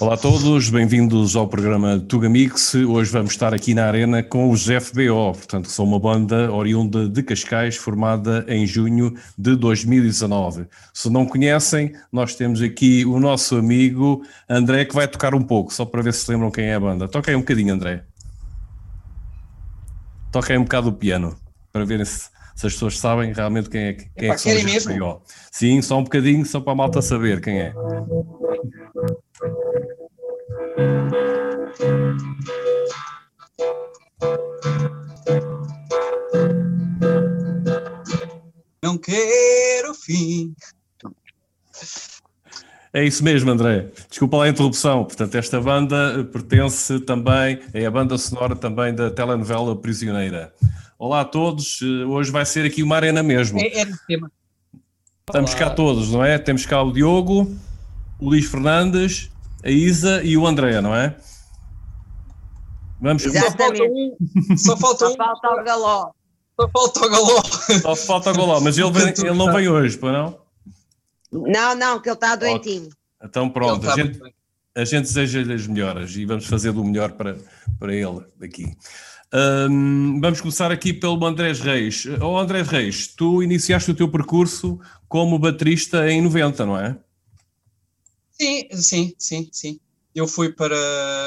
Olá a todos, bem-vindos ao programa Tugamix. Hoje vamos estar aqui na Arena com os FBO, portanto, são uma banda oriunda de Cascais, formada em junho de 2019. Se não conhecem, nós temos aqui o nosso amigo André, que vai tocar um pouco, só para ver se lembram quem é a banda. Aí um bocadinho, André. Aí um bocado o piano, para verem se, se as pessoas sabem realmente quem é, quem é, é que são os mesmo? Sim, só um bocadinho, só para a malta saber quem é. Não quero fim. É isso mesmo, André. Desculpa lá a interrupção. Portanto, esta banda pertence também, é a banda sonora também da telenovela Prisioneira. Olá a todos, hoje vai ser aqui uma arena mesmo. É, é tema. Estamos Olá. cá todos, não é? Temos cá o Diogo, o Luís Fernandes, a Isa e o André, não é? Vamos Só falta um. Só falta um. Só falta o galó. Só falta o galó. Só falta o galó, mas ele, vem, ele não vem hoje, para não? Não, não, que ele está doentinho. Então pronto, a gente, a gente deseja-lhe as melhoras e vamos fazer do melhor para, para ele aqui. Um, vamos começar aqui pelo Andrés Reis. Oh, Andrés Reis, tu iniciaste o teu percurso como baterista em 90, não é? Sim, sim, sim, sim. Eu fui para.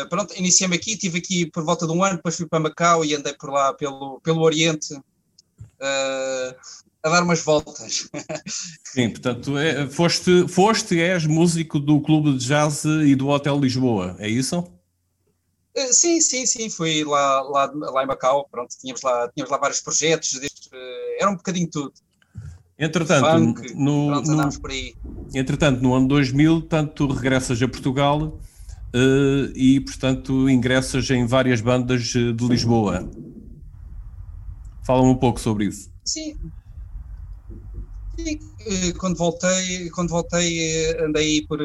Pronto, iniciei-me aqui, estive aqui por volta de um ano, depois fui para Macau e andei por lá pelo, pelo Oriente uh, a dar umas voltas. Sim, portanto, é, foste, foste, és músico do Clube de Jazz e do Hotel Lisboa, é isso? Uh, sim, sim, sim, fui lá, lá, lá em Macau, pronto, tínhamos lá, tínhamos lá vários projetos, desde, uh, era um bocadinho tudo. Entretanto, Funk, no, no, entretanto, no ano 2000, tanto regressas a Portugal uh, e, portanto, ingressas em várias bandas de Lisboa. Fala um pouco sobre isso. Sim. Sim. Eh, quando voltei, quando voltei eh, andei por,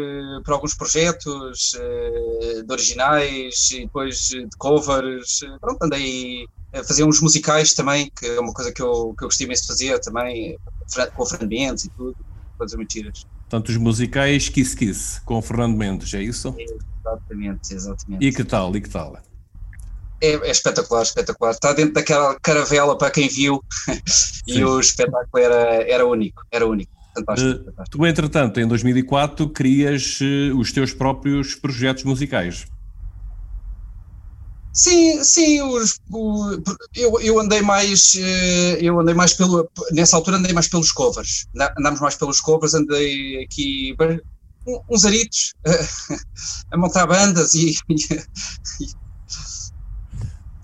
por alguns projetos de originais e depois de covers. Pronto, andei fazer uns musicais também, que é uma coisa que eu, que eu gostei imenso de fazer também, com o Fernando Mendes e tudo, coisas mentiras. Portanto, os musicais Kiss Kiss, com o Fernando Mendes, é isso? exatamente, exatamente. E que tal, e que tal? É, é, espetacular, espetacular. Está dentro daquela caravela para quem viu e o espetáculo era, era único, era único. Fantástico, fantástico. Tu, entretanto, em 2004, crias uh, os teus próprios projetos musicais. Sim, sim, os, o, eu, eu andei mais, eh, eu andei mais pelo, nessa altura andei mais pelos covers, andámos mais pelos covers, andei aqui uns aritos a montar bandas e, e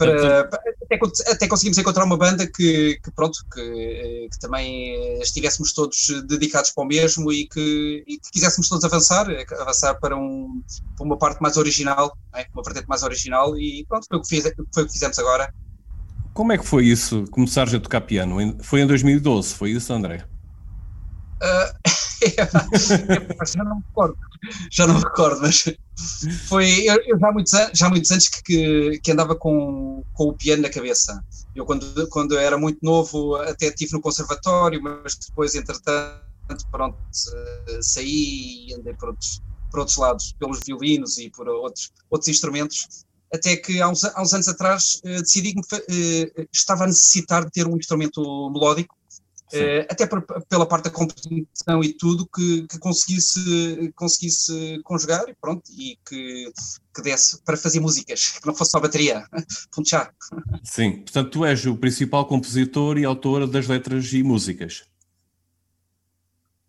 para, até, até, conseguimos encontrar uma banda que, que pronto, que, que, também estivéssemos todos dedicados para o mesmo e que, e que quiséssemos todos avançar, avançar para, um, para uma parte mais original, é? uma vertente mais original e pronto, foi o, que fiz, foi o que fizemos agora. Como é que foi isso, começares a tocar piano? Foi em 2012, foi isso, André? Uh, já não me recordo, já não me recordo, mas foi eu, eu já, há muitos, já há muitos anos que, que, andava com, com o piano na cabeça. Eu, quando, quando era muito novo, até estive no conservatório, mas depois, entretanto, pronto, eh, saí e andei por outros, por outros lados, pelos violinos e por outros, outros instrumentos. Até que há uns, há uns anos atrás eh, decidi que eh, estava a necessitar de ter um instrumento melódico Uh, até por, pela parte da competição e tudo, que, que, conseguisse, conseguisse conjugar e pronto, e que, que desse para fazer músicas, que não fosse só bateria, já. Sim, portanto tu és o principal compositor e autor das letras e músicas.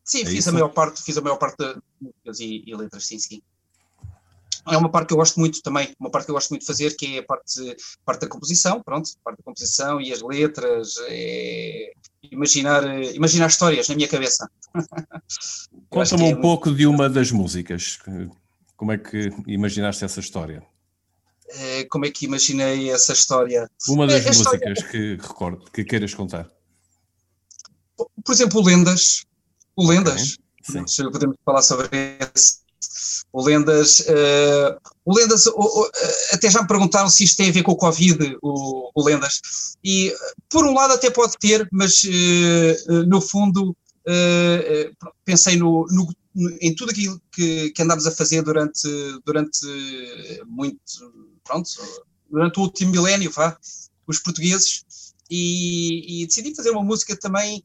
Sim, é fiz, a maior parte, fiz a maior parte das músicas e, e letras, sim, sim. É uma parte que eu gosto muito também, uma parte que eu gosto muito de fazer, que é a parte, parte da composição, pronto, parte da composição e as letras, é imaginar, imaginar histórias na minha cabeça. Conta-me é um pouco de uma das músicas, como é que imaginaste essa história? É, como é que imaginei essa história? Uma das é, músicas história... que recordo, que queiras contar. Por exemplo, Lendas, o Lendas, okay. podemos falar sobre esse o Lendas, uh, o Lendas uh, uh, até já me perguntaram se isto tem a ver com o Covid, o, o Lendas, e por um lado até pode ter, mas no fundo uh, uh, pensei no, no, em tudo aquilo que, que andámos a fazer durante, durante muito, pronto, durante o último milénio, vá, os portugueses, e, e, decidi fazer uma música também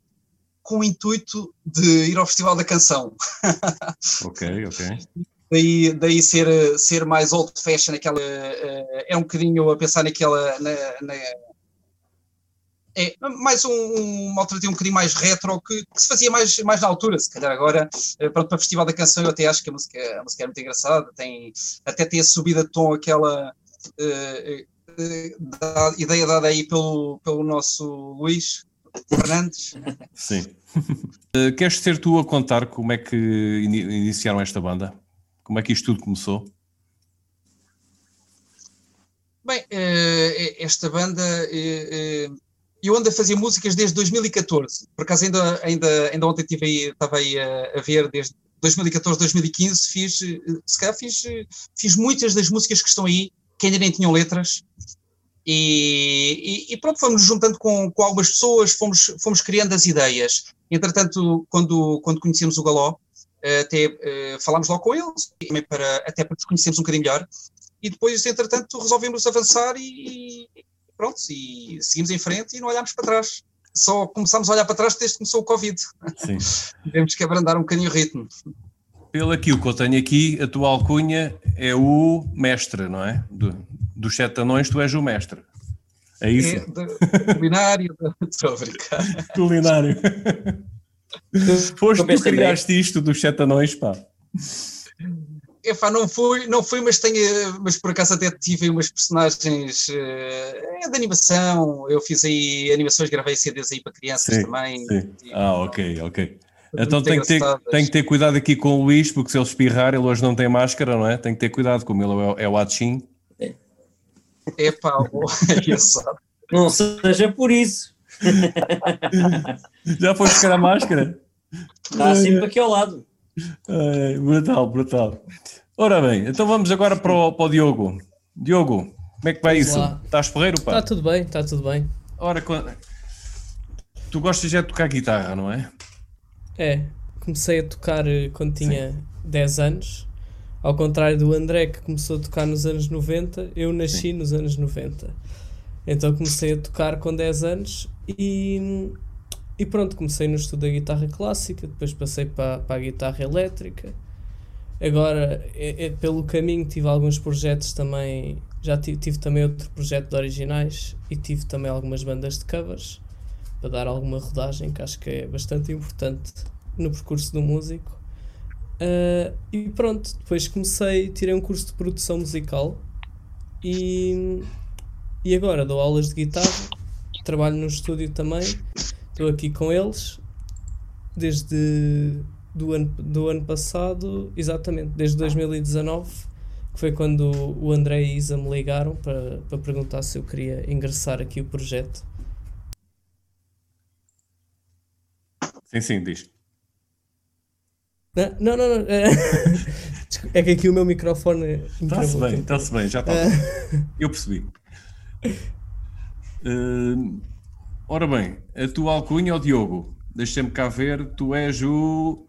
com o intuito de ir ao Festival da Canção. ok, ok. Daí, daí ser, ser mais old fashion, aquela, é um bocadinho a pensar naquela, na, na é mais um, uma alternativa um bocadinho mais retro que, que, se fazia mais, mais na altura, se calhar agora, eh, pronto, para o Festival da Canção eu até acho que a música, a música é muito engraçada, tem, até tem a subida de tom aquela uh, uh, da, ideia dada aí pelo, pelo nosso Luís Fernandes. Sim. Uh, queres ser tu a contar como é que iniciaram esta banda? Como é que isto tudo começou? Bem, esta banda eu ando a fazer músicas desde 2014. Por acaso, ainda, ainda, ainda ontem tive aí, estava aí a, a ver, desde 2014, 2015, fiz, se calhar fiz, fiz muitas das músicas que estão aí, que ainda nem tinham letras. E, e, e pronto, fomos juntando com, com algumas pessoas, fomos, fomos criando as ideias. Entretanto, quando, quando conhecemos o Galó, até uh, falámos logo com eles, para, até para nos conhecermos um bocadinho melhor. E depois, entretanto, resolvemos avançar e, pronto, e seguimos em frente e não olhámos para trás. Só começámos a olhar para trás desde que começou o Covid. Sim. Tivemos que abrandar um bocadinho o ritmo. Pelo aquilo que eu tenho aqui, a tua alcunha é o mestre, não é? Do, dos sete anões, tu és o mestre. É isso? É, culinário, estou a brincar. Culinário. Foste tu que criaste isto dos sete anões, pá. Epá, não fui, não fui, mas tenho, mas por acaso até tive umas personagens uh, de animação. Eu fiz aí animações, gravei CDs aí para crianças sim, também. Sim. E, ah, ok, ok. Então tem que, ter, tem que ter cuidado aqui com o Luís, porque se ele espirrar, ele hoje não tem máscara, não é? Tem que ter cuidado, como ele é, é o Atchim. É. Epá, é não seja por isso. Já foi buscar a máscara? Está sempre aqui ao lado. É, brutal, brutal. Ora bem, então vamos agora para o, para o Diogo. Diogo, como é que vai vamos isso? Lá. Estás porreiro, pá? Está tudo bem, está tudo bem. Ora, tu gostas já de tocar guitarra, não é? É, comecei a tocar eh, quando tinha Sim. 10 anos. Ao contrário do André, que começou a tocar nos anos 90, eu nasci Sim. nos anos 90. Então comecei a tocar com 10 anos e e pronto, comecei no estudo da guitarra clássica, depois passei para, para a guitarra elétrica. Agora, é, é, pelo caminho, tive alguns projetos também. Já tive, tive também outro projeto de originais e tive também algumas bandas de covers para dar alguma rodagem, que acho que é bastante importante no percurso do músico. Uh, e pronto, depois comecei, tirei um curso de produção musical e, e agora dou aulas de guitarra, trabalho no estúdio também Estou aqui com eles desde do ano, do ano passado, exatamente, desde 2019, que foi quando o André e a Isa me ligaram para, para perguntar se eu queria ingressar aqui o projeto. Sim, sim, diz. Não, não, não. É, é que aqui o meu microfone. Está-se bem, está-se bem, já está. Eu percebi. Uh, Ora bem, a tua alcunha, o Diogo, deixa-me cá ver, tu és o,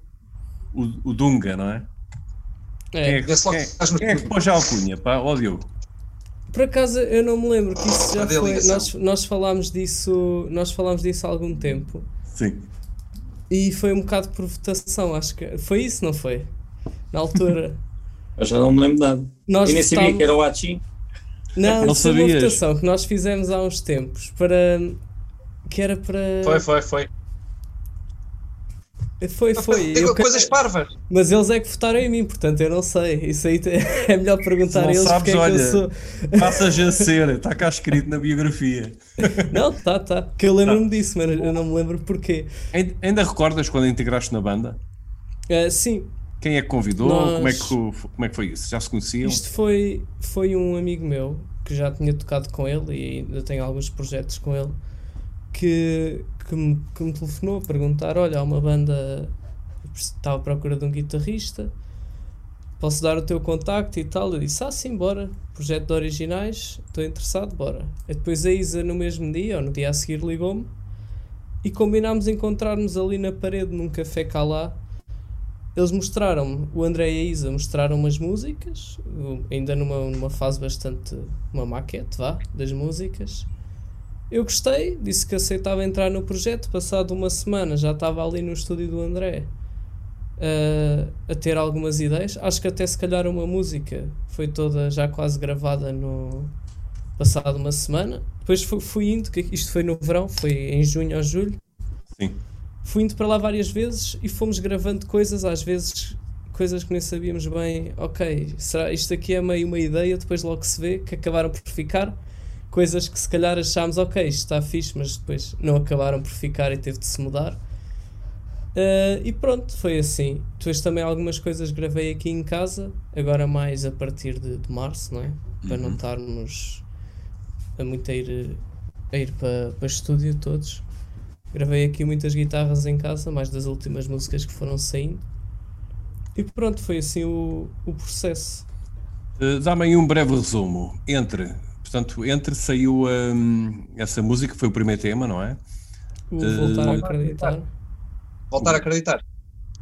o, o Dunga, não é? É. Quem é, quem, quem é que pôs a alcunha, pá, ó Diogo? Por acaso eu não me lembro que isso já foi. Nós, nós falámos disso. Nós falámos disso há algum tempo. Sim. E foi um bocado por votação, acho que. Foi isso, não foi? Na altura. eu já não me lembro nada. Nós e nem sabia que era o Achi. Não, não foi uma votação que nós fizemos há uns tempos para que era para. Foi, foi, foi. Foi, foi. Eu, coisas parvas. Mas eles é que votaram em mim, portanto eu não sei. Isso aí é melhor perguntar a eles sabes, porque olha, é que eu sou. Passas a ser, está cá escrito na biografia. Não, tá, tá. Que eu lembro-me tá. disso, mas eu não me lembro porquê. Ainda recordas quando integraste na banda? Uh, sim. Quem é que convidou? Nós... Como, é que, como é que foi isso? Já se conheciam? Isto foi, foi um amigo meu que já tinha tocado com ele e ainda tenho alguns projetos com ele que, que, me, que me telefonou a perguntar: Olha, há uma banda, estava à procura de um guitarrista, posso dar o teu contacto e tal? Eu disse: Ah, sim, bora. Projeto de originais, estou interessado, bora. E depois a Isa, no mesmo dia, ou no dia a seguir, ligou-me e combinámos encontrarmos ali na parede num café cá lá. Eles mostraram-me, o André e a Isa mostraram umas músicas, ainda numa, numa fase bastante. uma maquete, vá, das músicas. Eu gostei, disse que aceitava entrar no projeto. Passado uma semana já estava ali no estúdio do André uh, a ter algumas ideias. Acho que até se calhar uma música foi toda já quase gravada no passado uma semana. Depois fui, fui indo, que isto foi no verão, foi em junho ou julho. Sim. Fui indo para lá várias vezes e fomos gravando coisas, às vezes coisas que nem sabíamos bem, ok, será isto aqui é meio uma ideia, depois logo se vê que acabaram por ficar coisas que se calhar achámos, ok, isto está fixe, mas depois não acabaram por ficar e teve de se mudar. Uh, e pronto, foi assim. Depois também algumas coisas gravei aqui em casa, agora mais a partir de, de março, não é? Para uhum. não estarmos a muito a ir, a ir para, para estúdio todos. Gravei aqui muitas guitarras em casa, mais das últimas músicas que foram saindo. E pronto, foi assim o, o processo. Uh, Dá-me aí um breve resumo. Entre Portanto, entre saiu um, essa música, foi o primeiro tema, não é? O Voltar uh, a Acreditar. Voltar a Acreditar.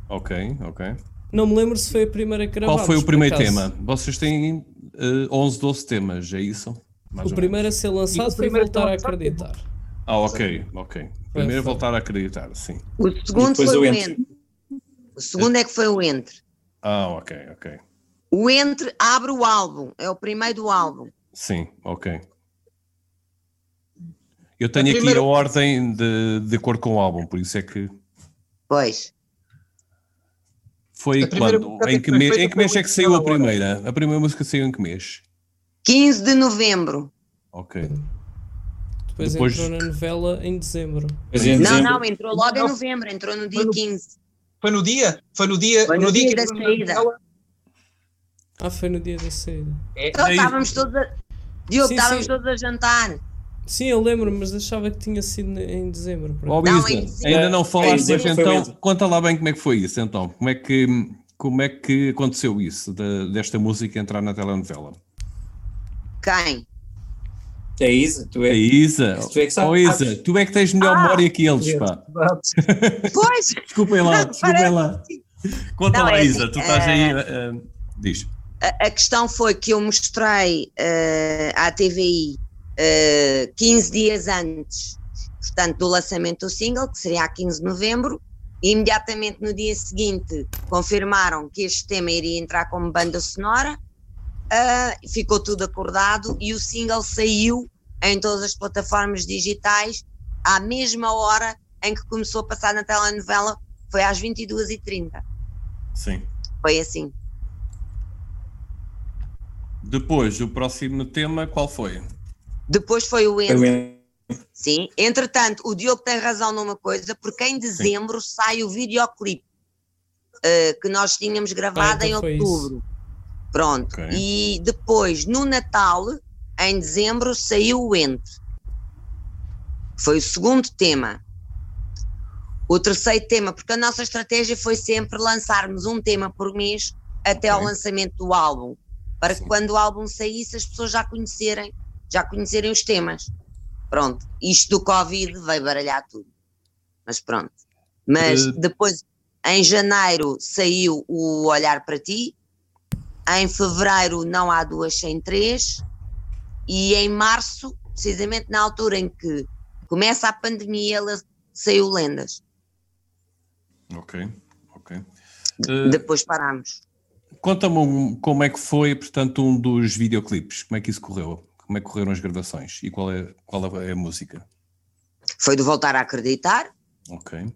Ok, ok. Não me lembro se foi a primeira que Qual foi o primeiro tema? Vocês têm uh, 11, 12 temas, é isso? Mais o primeiro a ser lançado foi Voltar a Acreditar. Ah, ok, ok. Primeiro foi. Voltar a Acreditar, sim. O segundo foi o Entre. entre. O segundo é que foi o Entre. Ah, ok, ok. O Entre abre o álbum, é o primeiro do álbum. Sim, ok. Eu tenho a aqui primeira... a ordem de, de acordo com o álbum, por isso é que. Pois. Foi quando? Em que, mês, em que mês é que saiu a primeira? A primeira música saiu em que mês? 15 de novembro. Ok. Depois, Depois... entrou na novela em dezembro. Não, não, entrou logo em novembro, entrou no dia foi no, 15. Foi no dia? Foi no dia, foi no, no dia, dia da saída. Ah, foi no dia da saída. É, então estávamos todos a Diogo, sim, estávamos todos a jantar. Sim, eu lembro, mas achava que tinha sido em dezembro. Oh, não, em dezembro. ainda não falaste, mas então conta lá bem como é que foi isso então. Como é que, como é que aconteceu isso, de, desta música entrar na telenovela? Quem? É Isa, tu é. A Isa. Tu é que sabes. Oh, Isa, tu é que tens melhor ah, memória que eles, pá. Pois. desculpem lá, desculpem lá. Conta não, lá, é Isa, assim, tu estás aí. Uh, diz a, questão foi que eu mostrei uh, à TVI uh, 15 dias antes, portanto, do lançamento do single, que seria a 15 de novembro, e imediatamente no dia seguinte confirmaram que este tema iria entrar como banda sonora, uh, ficou tudo acordado e o single saiu em todas as plataformas digitais à mesma hora em que começou a passar na telenovela, foi às 22h30. Sim. Foi assim. Depois, o próximo tema, qual foi? Depois foi o Entre. Sim, entretanto, o Diogo tem razão numa coisa, porque em dezembro Sim. sai o videoclipe uh, que nós tínhamos gravado ah, então em outubro. Pronto, okay. e depois no Natal, em dezembro, saiu o Entre. Foi o segundo tema. O terceiro tema, porque a nossa estratégia foi sempre lançarmos um tema por mês até okay. ao lançamento do álbum para Sim. que quando o álbum saísse as pessoas já conhecerem, já conhecerem os temas. Pronto, isto do Covid veio baralhar tudo. Mas pronto. Mas uh... depois, em janeiro, saiu o Olhar para Ti, em fevereiro não há duas sem três, e em março, precisamente na altura em que começa a pandemia, ela saiu Lendas. Ok, ok. Uh... Depois paramos. Conta-me como é que foi, portanto, um dos videoclipes. Como é que isso correu? Como é que correram as gravações? E qual é, qual é a música? Foi de voltar a acreditar. Ok. Uh,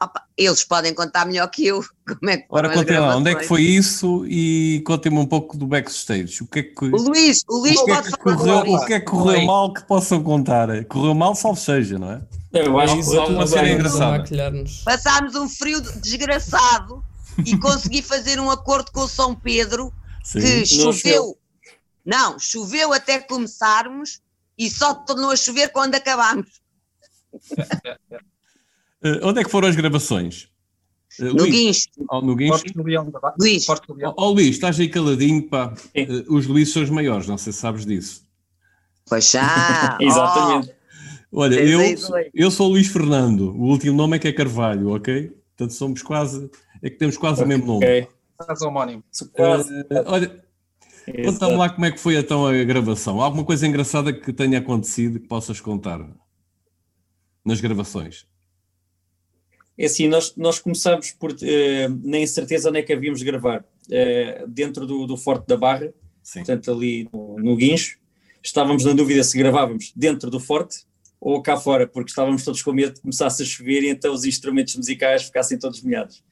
opa, eles podem contar melhor que eu como é que Ora, contem lá, onde é que foi isso e contem-me um pouco do backstage. O que é que. O Luís, o Luís o que é pode é que correu, O que é que correu mal que possam contar? Correu mal, salvo seja, não é? Eu acho que correu uma cena engraçada. Passámos um frio desgraçado e consegui fazer um acordo com o São Pedro Sim, que choveu. Não, choveu até começarmos e só tornou a chover quando acabámos. uh, onde é que foram as gravações? Uh, no Guincho. Oh, no Guincho? Luís. Oh, Luís, estás aí caladinho, pá. Uh, os Luís são os maiores, não sei se sabes disso. Pois já. Exatamente. Olha, eu, eu sou Luís Fernando, o último nome é que é Carvalho, ok? Portanto, somos quase, é que temos quase okay. o mesmo nome. Ok, quase homónimo. Uh, olha, conta-me lá como é que foi então a gravação. Alguma coisa engraçada que tenha acontecido que possas contar nas gravações? É assim, nós, nós começámos por uh, nem certeza onde é que havíamos de gravar. Uh, dentro do, do Forte da Barra, Sim. portanto ali no, no Guincho. Estávamos na dúvida se gravávamos dentro do Forte ou cá fora, porque estávamos todos com medo de começasse a chover e então os instrumentos musicais ficassem todos molhados.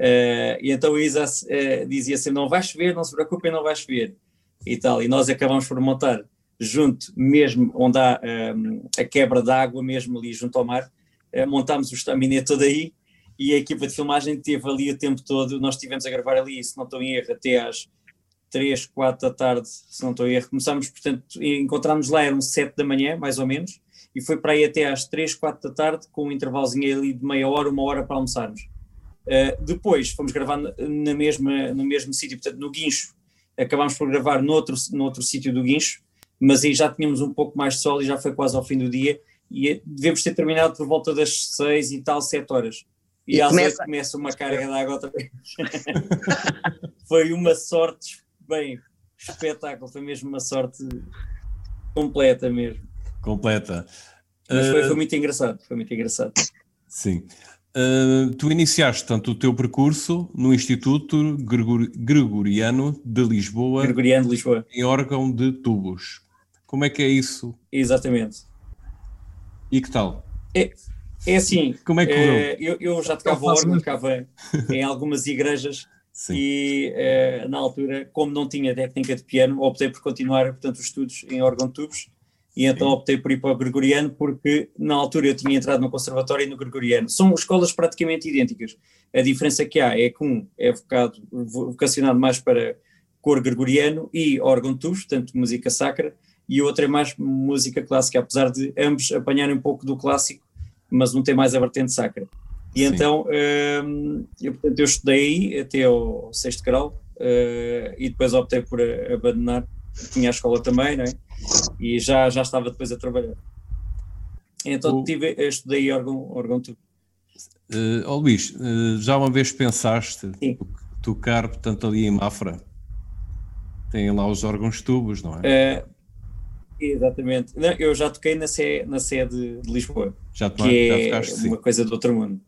Uh, e então a Isa uh, dizia assim: não vai chover, não se preocupem, não vai chover. E tal. E nós acabamos por montar junto, mesmo onde há um, a quebra d'água, mesmo ali junto ao mar, uh, montámos o estaminé todo aí e a equipa de filmagem teve ali o tempo todo. Nós estivemos a gravar ali, se não estou em erro, até às 3, 4 da tarde, se não estou em erro. Começámos, portanto, encontramos lá, eram 7 da manhã, mais ou menos e foi para aí até às 3, 4 da tarde, com um intervalozinho ali de meia hora, uma hora para almoçarmos. Uh, depois fomos gravar na mesma, no mesmo sítio, portanto no Guincho, acabámos por gravar noutro, noutro sítio do Guincho, mas aí já tínhamos um pouco mais de sol e já foi quase ao fim do dia, e devemos ter terminado por volta das 6 e tal, 7 horas. E, e às começa... começa uma carga de água outra vez. foi uma sorte, bem, espetáculo, foi mesmo uma sorte completa mesmo completa. Mas foi, foi, eh, muito engraçado, foi muito engraçado. Sim. Uh, tu iniciaste, tanto o teu percurso no Instituto Gregor Gregoriano de Lisboa, Gregoriano de Lisboa, em órgão de tubos. Como é que é isso? Exatamente. E que tal? É, é assim, Como é que é, eu, eu já tocava órgão, tocava em algumas igrejas Sim. e é, na altura, como não tinha técnica de piano, optei por continuar portanto, os estudos em órgão de tubos e então optei por ir para o Gregoriano porque na altura eu tinha entrado no Conservatório e no Gregoriano. São escolas praticamente idênticas. A diferença que há é que um é vocado, vocacionado mais para cor gregoriano e órgão tubos, portanto música sacra, e o outro é mais música clássica, apesar de ambos apanharem um pouco do clássico, mas um tem mais a vertente sacra. E Sim. então hum, eu, portanto, eu estudei aí até ao sexto grau uh, e depois optei por abandonar, tinha a escola também, não é? E já, já estava depois a trabalhar. Então o... tive, estudei órgão, órgão tubo. Uh, oh Luís, uh, já uma vez pensaste Sim. tocar, portanto, ali em Mafra? Tem lá os órgãos tubos, não é? Uh, exatamente. Não, eu já toquei na, sé, na sede de Lisboa, já que já é tocaste, uma sim. coisa do outro mundo.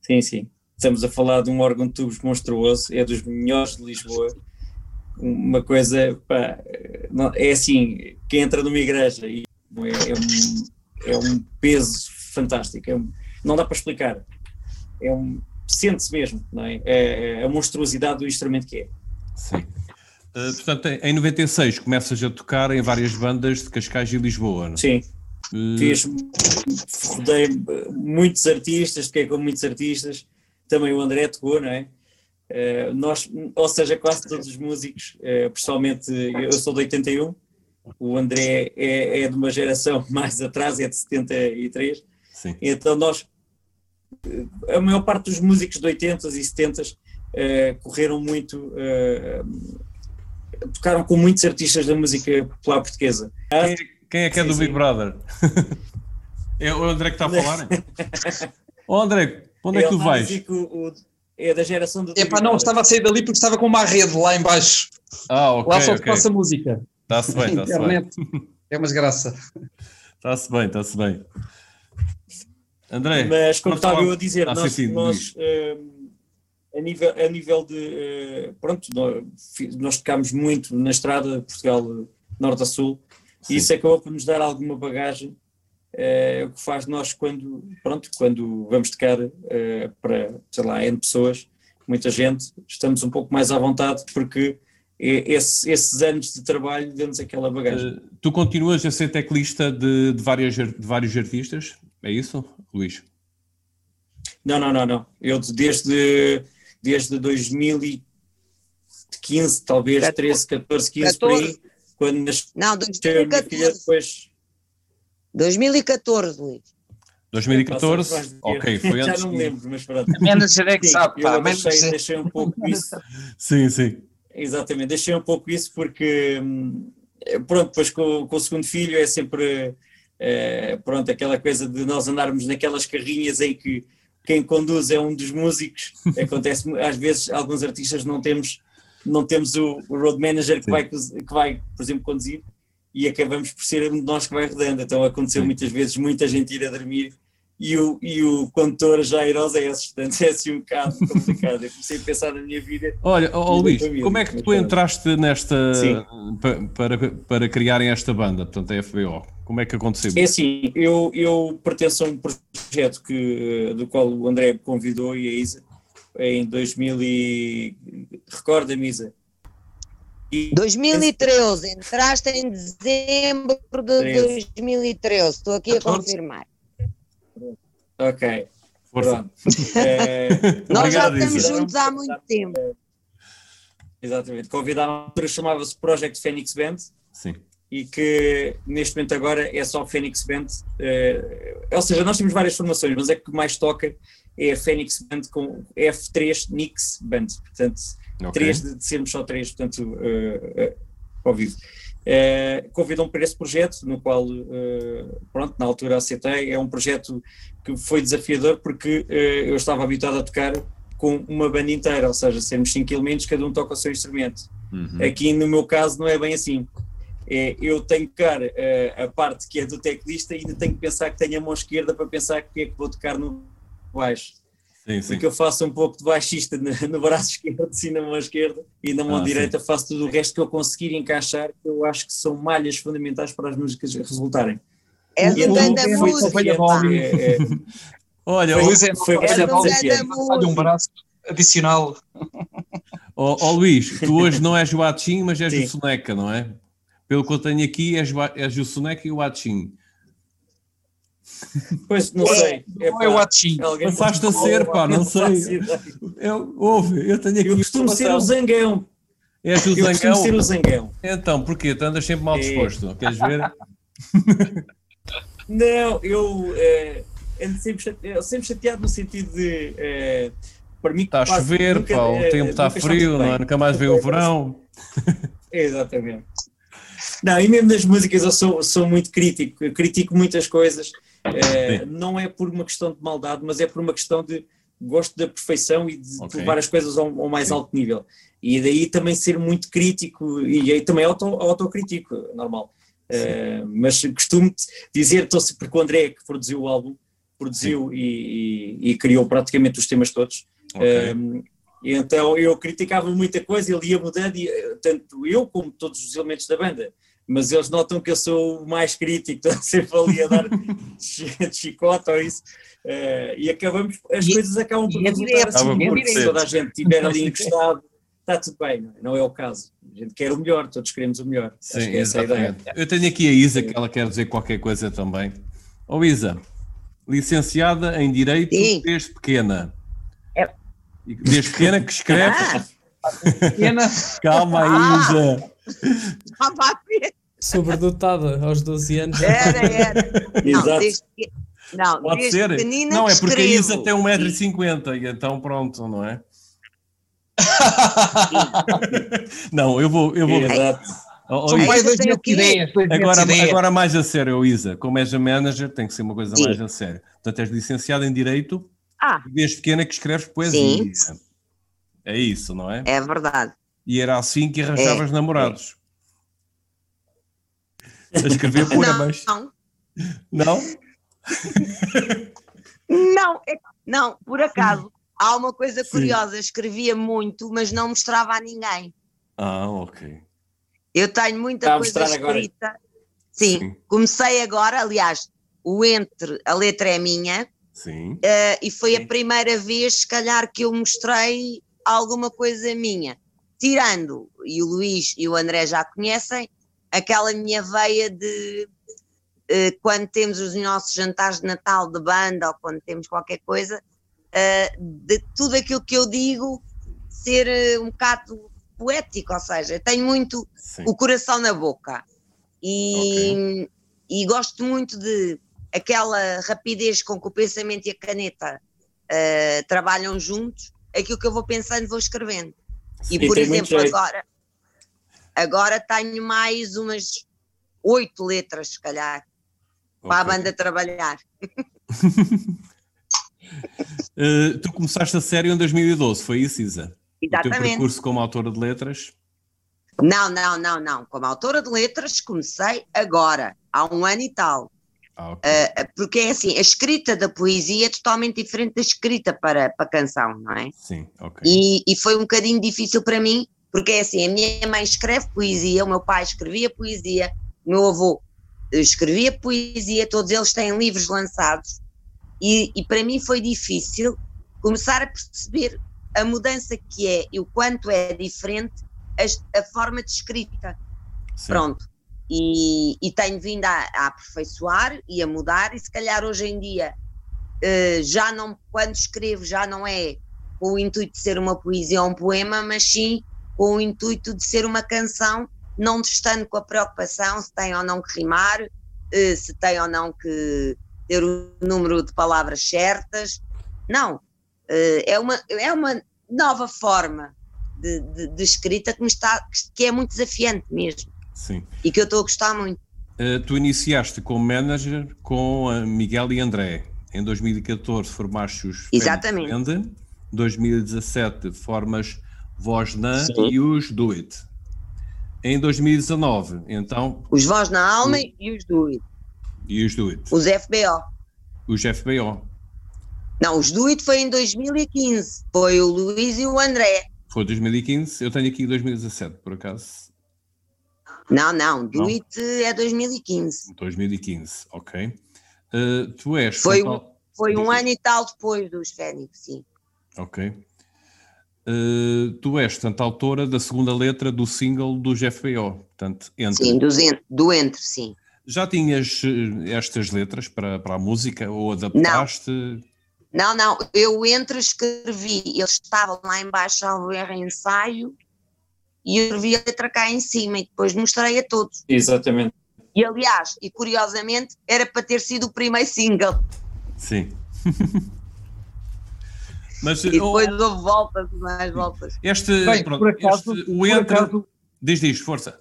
Sim, sim. Estamos a falar de um órgão de tubos monstruoso, é dos melhores de Lisboa uma coisa, pá, não, é assim, quem entra numa igreja e é, é, um, é um peso fantástico, é um, não dá para explicar, é um, sente-se mesmo, não é? é? é? a monstruosidade do instrumento que é. Sim. Uh, portanto, em 96 começas a tocar em várias bandas de Cascais e Lisboa, não? É? Sim. Uh... Fiz, rodei muitos artistas, toquei com muitos artistas, também o André tocou, não é? Uh, nós, ou seja, quase todos os músicos, uh, pessoalmente eu sou de 81, o André é, é, de uma geração mais atrás, é de 73, Sim. então nós, eh, a maior parte dos músicos de 80s e 70s uh, correram muito, tocaram com muitos artistas da música popular portuguesa. Quem, quem é que é sim, do Big Brother? é o André que está a falar? Ô André, onde é que tu vais? Que o, o, é da geração do. Epá, não, estava a sair dali porque estava com uma rede lá embaixo. Ah, ok. Lá só se passa música. Está-se bem, está-se bem. É uma desgraça. Está-se bem, está-se bem. André. Mas como estava eu a dizer, ah, nós, sim, sim, nós uh, a, nível, a nível de. Uh, pronto, nós, nós tocámos muito na estrada de Portugal, norte a sul, sim. e isso acabou por nos dar alguma bagagem é o que faz nós quando, pronto, quando vamos tocar uh, para, sei lá, N pessoas, muita gente, estamos um pouco mais à vontade porque esse, esses anos de trabalho dão-nos aquela bagagem. Uh, tu continuas a ser teclista de, de, várias, de vários artistas? É isso, Luís? Não, não, não, não. Eu desde, desde 2015, talvez, 13, 14, 15 14. por aí, quando nasceu não, 2014. Filha, depois 2014, Luís. 2014? Ok, foi antes. Já não me lembro, mas pronto. A manager é que sabe, pá. Eu deixei, deixei um pouco isso. sim, sim. Exatamente, deixei um pouco isso porque, hum, pronto, depois com, com o segundo filho é sempre uh, pronto, aquela coisa de nós andarmos naquelas carrinhas em que quem conduz é um dos músicos, acontece às vezes alguns artistas não temos não temos o, o road manager que vai, que vai, por exemplo, conduzir e acabamos por ser um de nós que vai rodando. Então aconteceu Sim. muitas vezes muita gente ir a dormir e o, e o condutor já irosa é assustante, é assim um bocado complicado. Eu comecei a pensar na minha vida. Olha, oh, Luís, como é que tu entraste nesta para, para, para criarem esta banda, portanto, a FBO? Como é que aconteceu? É assim, eu, eu pertenço a um projeto que, do qual o André me convidou e a Isa em 2000 e... recorda-me Isa? E 2013, entraste em dezembro de 2013, estou aqui a confirmar. Ok. Pronto. É... Nós já estamos juntos há muito tempo. Exatamente. Convidaram, chamava-se Project Phoenix Band. Sim. E que neste momento agora é só Phoenix Band. É, ou seja, nós temos várias formações, mas é que mais toca é a Phoenix Band com F3 Nix Band. Portanto, okay. três de, sermos só três, portanto, uh, uh, ao vivo. Uh, convidam-me para esse projeto, no qual, uh, pronto, na altura aceitei. É um projeto que foi desafiador porque uh, eu estava habituado a tocar com uma banda inteira, ou seja, sermos cinco elementos, cada um toca o seu instrumento. Uhum. Aqui, no meu caso, não é bem assim. É, eu tenho que tocar a parte que é do teclista e ainda tenho que pensar que tenho a mão esquerda para pensar que é que vou tocar no baixo. Sim, sim. Porque eu faço um pouco de baixista no, braço esquerdo, sim, na mão esquerda, e na mão ah, direita sim. faço tudo o resto que eu conseguir encaixar, que eu acho que são malhas fundamentais para as músicas resultarem. És um grande música. É, é, Olha, foi, é, foi, foi um braço adicional. Ó oh, oh, Luís, tu hoje não és o Atchim, mas és sim. o Soneca, não é? Pelo que eu tenho aqui, és, és o Soneca e o Atchim. Pois, não sei. É, não é o Atchim. A ser, pá, não, sei. Eu, ouve, eu tenho aqui. Eu costumo ser o zangão. És o eu zangão? ser o zangão. Então, porquê? Tu andas sempre mal é. disposto. É. Queres ver? não, eu é, ando sempre chateado, sempre chateado no sentido de. É, para mim, está a chover, nunca, pá, o é, tempo está frio, não, nunca mais vem o verão. Exatamente. Não, e mesmo nas músicas eu sou, sou muito crítico, eu critico muitas coisas é, não é por uma questão de maldade, mas é por uma questão de gosto da perfeição e de okay. levar as coisas ao, ao mais Sim. alto nível. E daí também ser muito crítico e aí também auto, autocrítico, normal. Uh, mas costumo dizer, estou porque o André que produziu o álbum, produziu e, e, e, criou praticamente os temas todos. Okay. Uh, então eu criticava muita coisa, ele ia mudando, e, tanto eu como todos os elementos da banda mas eles notam que eu sou o mais crítico, estou sempre ali a dar de chicote ou isso, uh, e acabamos, as e, coisas acabam por é resultar assim, porque se toda a gente estiver ali encostado, está tudo bem, não é? não é o caso. A gente quer o melhor, todos queremos o melhor. Sim, Acho que essa é a ideia. Eu tenho aqui a Isa, que ela quer dizer qualquer coisa também. Ô oh, Isa, licenciada em Direito Sim. desde pequena. É. Desde pequena que escreve. Ah, pequena. Calma aí, Isa. Estava a ver. Sobredotada aos 12 anos. Era, era. Não, desde, não, Pode ser. pequenina Não, é porque a Isa tem 1,50m e então pronto, não é? não, eu vou. Eu vou... Exato. Oh, oh, mais dois mil ideias. Agora, agora mais a sério, Isa, como és a manager, tem que ser uma coisa Sim. mais a sério. Portanto, és licenciada em Direito, ah. desde pequena que escreves poesia. Sim. É isso, não é? É verdade. E era assim que arranjavas é. namorados. A escrever poemas. Não. Não? Não, é, não, por acaso. Há uma coisa curiosa, Sim. escrevia muito, mas não mostrava a ninguém. Ah, ok. Eu tenho muita coisa escrita. Sim, Sim, comecei agora, aliás, o entre, a letra é minha. Sim. Uh, e foi Sim. a primeira vez, se calhar, que eu mostrei alguma coisa minha. Tirando, e o Luís e o André já conhecem, aquela minha veia de uh, quando temos os nossos jantares de Natal de banda ou quando temos qualquer coisa, uh, de tudo aquilo que eu digo ser uh, um bocado poético, ou seja, eu tenho muito Sim. o coração na boca e, okay. e gosto muito de aquela rapidez com que o pensamento e a caneta trabalham juntos, aquilo que eu vou pensando vou escrevendo. E, e por exemplo, agora, agora tenho mais umas oito letras, se calhar. para a banda trabalhar. uh, tu começaste a série em 2012, foi isso, Isa? Exatamente. O teu percurso como autora de letras? Não, não, não, não. Como autora de letras comecei agora, há um ano e tal. Ah, okay. uh, porque é assim, a escrita da poesia é totalmente diferente da escrita para, para canção, não é? Sim, ok. E, e foi um bocadinho difícil para mim, porque é assim, a minha mãe escreve poesia, o meu pai escrevia poesia, o meu avô escrevia poesia, todos eles têm livros lançados, e, e para mim foi difícil começar a perceber a mudança que é e o quanto é diferente a, a forma de escrita. Sim. Pronto. E, e, tenho vindo a, a, aperfeiçoar e a mudar, e se calhar hoje em dia uh, já não, quando escrevo, já não é com o intuito de ser uma poesia ou um poema, mas sim com o intuito de ser uma canção, não estando com a preocupação se tem ou não que rimar, uh, se tem ou não que ter o número de palavras certas. Não, uh, é, uma, é uma nova forma de, de, de, escrita que, me está, que é muito desafiante mesmo. Sim. E que eu estou a gostar muito. Uh, tu iniciaste como manager com Miguel e André. Em 2014 formaste os Exatamente. Em 2017 formas Voz Na Sim. e os Do It. Em 2019, então. Os Voz na Alma o, e os Do It. E os Do It. Os FBO. Os FBO. Não, os Do It foi em 2015. Foi o Luís e o André. Foi 2015, eu tenho aqui 2017, por acaso. Não, não, do não? It é 2015. 2015, ok. Uh, tu és. Foi, um, foi um ano e tal depois dos Fênix, sim. Ok. Uh, tu és, portanto, autora da segunda letra do single do FBO, portanto, entre. Sim, do, do Entre, sim. Já tinhas eh, estas letras para, para a música ou adaptaste? Não. Não, não, eu entre escrevi, eles estavam lá embaixo ao erro ensaio e eu escrevi a letra cá em cima e depois mostrei a todos. Exatamente. E aliás, e curiosamente, era para ter sido o primeiro single. Sim. Mas, e depois oh, houve voltas, mais voltas. Este, Bem, pronto, acaso, este o Entra. Acaso, diz, diz, força.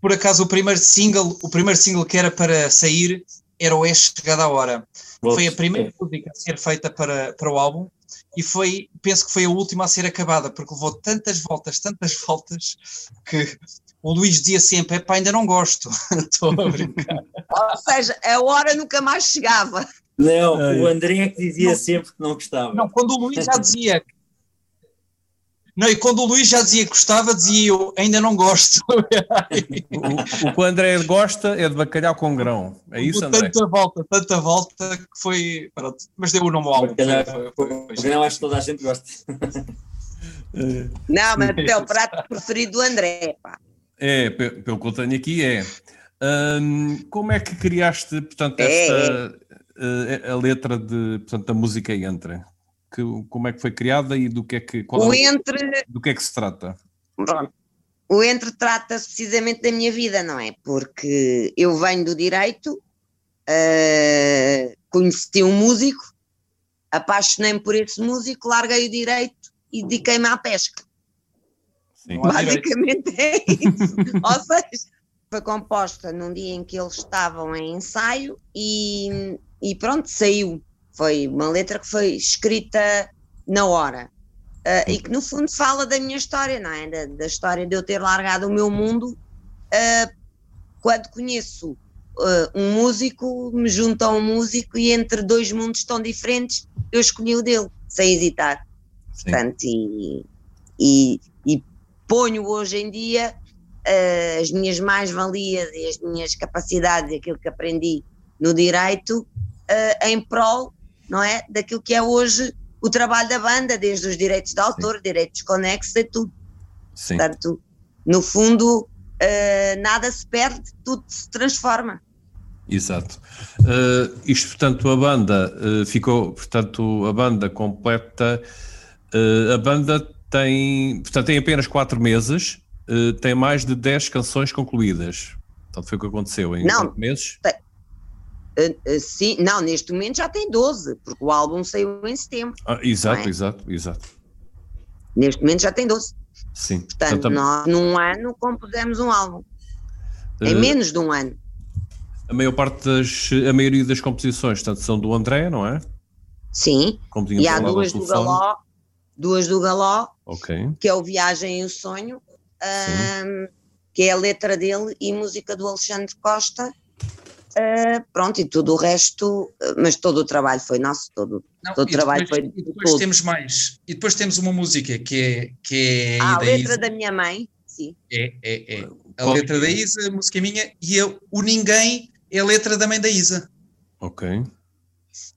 Por acaso, o primeiro single, o primeiro single que era para sair era o É Chegada a Hora. Foi a primeira música a ser feita para, para o álbum e foi, penso que foi a última a ser acabada, porque levou tantas voltas, tantas voltas, que o Luís dizia sempre: pá, ainda não gosto. Estou a brincar. Ou seja, a hora nunca mais chegava. Não, o André é que dizia não, sempre que não gostava. Não, quando o Luís já dizia não, e quando o Luís já dizia que gostava, dizia eu, ainda não gosto. o, o, que o André gosta é de bacalhau com grão. É isso, André? Tanta volta, tanta volta que foi. Pronto, mas deu o nome ao álbum. Bacalhau, acho que toda a gente gosta. não, mas é o prato preferido do André. Pá. É, pelo que eu tenho aqui é. Hum, como é que criaste, portanto, é, esta, é. a letra de, portanto, da música Entra? que, como é que foi criada e do que é que, o é, entre, do que é que se trata? Pronto. O Entre trata-se precisamente da minha vida, não é? Porque eu venho do direito, uh, conheci um músico, apaixonei-me por esse músico, larguei o direito e dediquei-me à pesca. Sim. Basicamente é isso. Ou seja, foi composta num dia em que eles estavam em ensaio e, e pronto, saiu. Foi uma letra que foi escrita na hora. Uh, e que no fundo fala da minha história, não é? Da, da história de eu ter largado o meu mundo uh, quando conheço uh, um músico, me junto a um músico e entre dois mundos tão diferentes eu escolhi o dele, sem hesitar. Sim. Portanto, e, e, e, ponho hoje em dia as minhas mais-valias e as minhas capacidades, aquilo que aprendi no direito, em prol não é? Daquilo que é hoje o trabalho da banda, desde os direitos de autor, Sim. direitos conexos e tudo. Sim. Portanto, no fundo, uh, nada se perde, tudo se transforma. Exato. Uh, isto, portanto, a banda uh, ficou, portanto, a banda completa, a banda tem, portanto, tem apenas quatro meses, tem mais de 10 canções concluídas. Portanto, foi o que aconteceu em Não, meses? Tem, Uh, uh, sim, não, neste momento já tem 12, porque o álbum saiu em setembro. Ah, exato, é? exato, exato. Neste momento já tem 12. Sim. Portanto, então, nós num ano compusemos um álbum. Uh, em menos de um ano. A maior parte das, a maioria das composições, tanto são do André, não é? Sim. e há duas do Galó, duas do Galó, okay. que é o Viagem e o Sonho, um, que é a letra dele e música do Alexandre Costa. Uh, pronto, e tudo o resto, mas todo o trabalho foi nosso, todo, Não, todo o trabalho depois, foi. E depois todo. temos mais, e depois temos uma música que é. Que é ah, a letra da minha mãe, sim. É, é, é. A letra da Isa, a música é minha, e eu, o Ninguém é a letra da mãe da Isa. Ok.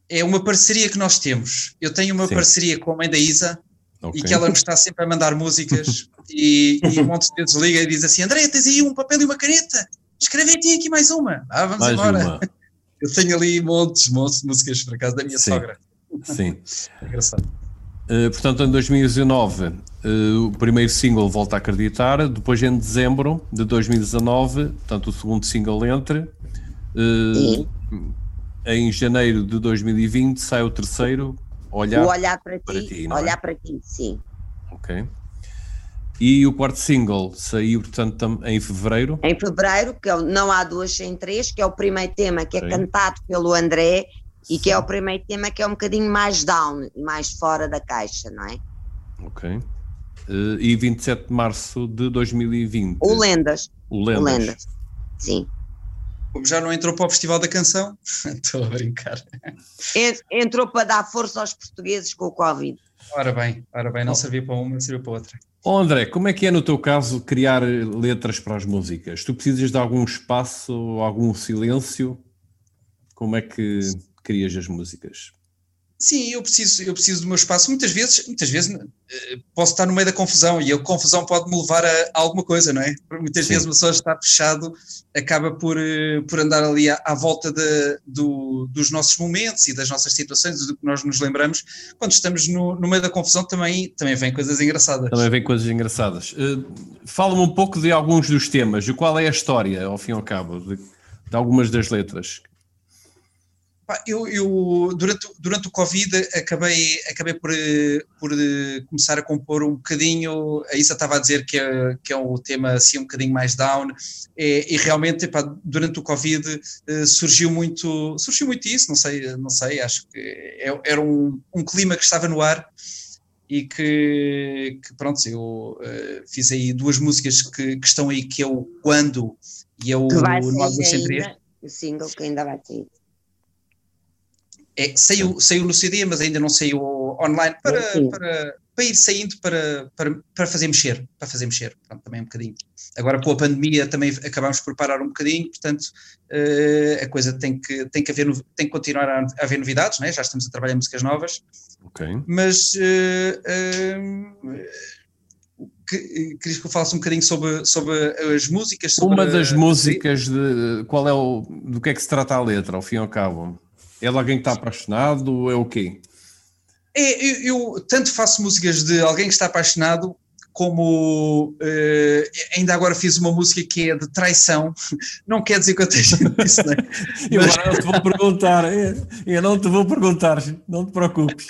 É uma parceria que nós temos. Eu tenho uma Sim. parceria com a mãe da Isa okay. e que ela me está sempre a mandar músicas e, e um monte de vezes liga e diz assim: André, tens aí um papel e uma caneta? Escreve aqui mais uma. Ah, vamos mais embora. Uma. Eu tenho ali montes, montes de músicas por acaso da minha Sim. sogra. Sim. Engraçado. Uh, portanto, em 2019, uh, eh, o primeiro single Volta a Acreditar, depois em dezembro de 2019, portanto, o segundo single entra. Uh, em janeiro de 2020 sai o terceiro, Olhar, o olhar para, para ti, ti Olhar é? para ti, sim. Ok. E o quarto single saiu, portanto, em fevereiro? Em fevereiro, que é Não Há Duas Sem Três, que é o primeiro tema que é cantado pelo André e Sim. que é o primeiro tema que é um bocadinho mais down e mais fora da caixa, não é? Ok. Uh, e 27 de março de 2020? O Lendas. O Lendas. O Lendas. Sim. Como já não entrou para o Festival da Canção, estou a brincar. Entrou para dar força aos portugueses com o Covid. Ora bem, ora bem, não serviu para uma, serviu para outra. Oh André, como é que é no teu caso criar letras para as músicas? Tu precisas de algum espaço, algum silêncio? Como é que crias as músicas? Sim, eu preciso, eu preciso do meu espaço. Muitas vezes, muitas vezes eh, posso estar no meio da confusão e a confusão pode me levar a, alguma coisa, não é? Muitas Sim. vezes uma pessoa está fechado, acaba por, eh, por andar ali à, à volta de, do, dos nossos momentos e das nossas situações, do que nós nos lembramos. Quando estamos no, no meio da confusão também, também vem coisas engraçadas. Também vem coisas engraçadas. Uh, Fala-me um pouco de alguns dos temas, de qual é a história, ao fim e ao cabo, de, de algumas das letras eu, eu, durante, durante o Covid acabei, acabei por, por começar a compor um bocadinho, a Isa estava a dizer que é, que é um tema assim um bocadinho mais down, e, e realmente epá, durante o Covid eh, surgiu muito, surgiu muito isso, não sei, não sei acho que é, era um, um clima que estava no ar e que, que pronto, eu uh, fiz aí duas músicas que, que, estão aí, que é o Quando e é o Nó do O single que ainda vai sair. É, saiu, saiu no CD, mas ainda não saiu online para, para, para ir saindo para, para, para fazer mexer, para fazer mexer, Pronto, também um bocadinho. Agora com a pandemia também acabamos por parar um bocadinho, portanto uh, a coisa tem que, tem que haver, tem que continuar a, haver novidades, né? já estamos a trabalhar músicas novas, okay. mas uh, uh, que, querias que eu falasse um bocadinho sobre, sobre as músicas? Sobre Uma das músicas, de, qual é o, do que é que se trata a letra, ao fim e ao cabo? É de alguém que está apaixonado ou é o quê? É, eu, eu, tanto faço músicas de alguém que está apaixonado, como uh, ainda agora fiz uma música que é de traição. Não quer dizer que eu esteja nisso, não é? eu Mas... não te vou perguntar, eu não te vou perguntar, não te preocupes.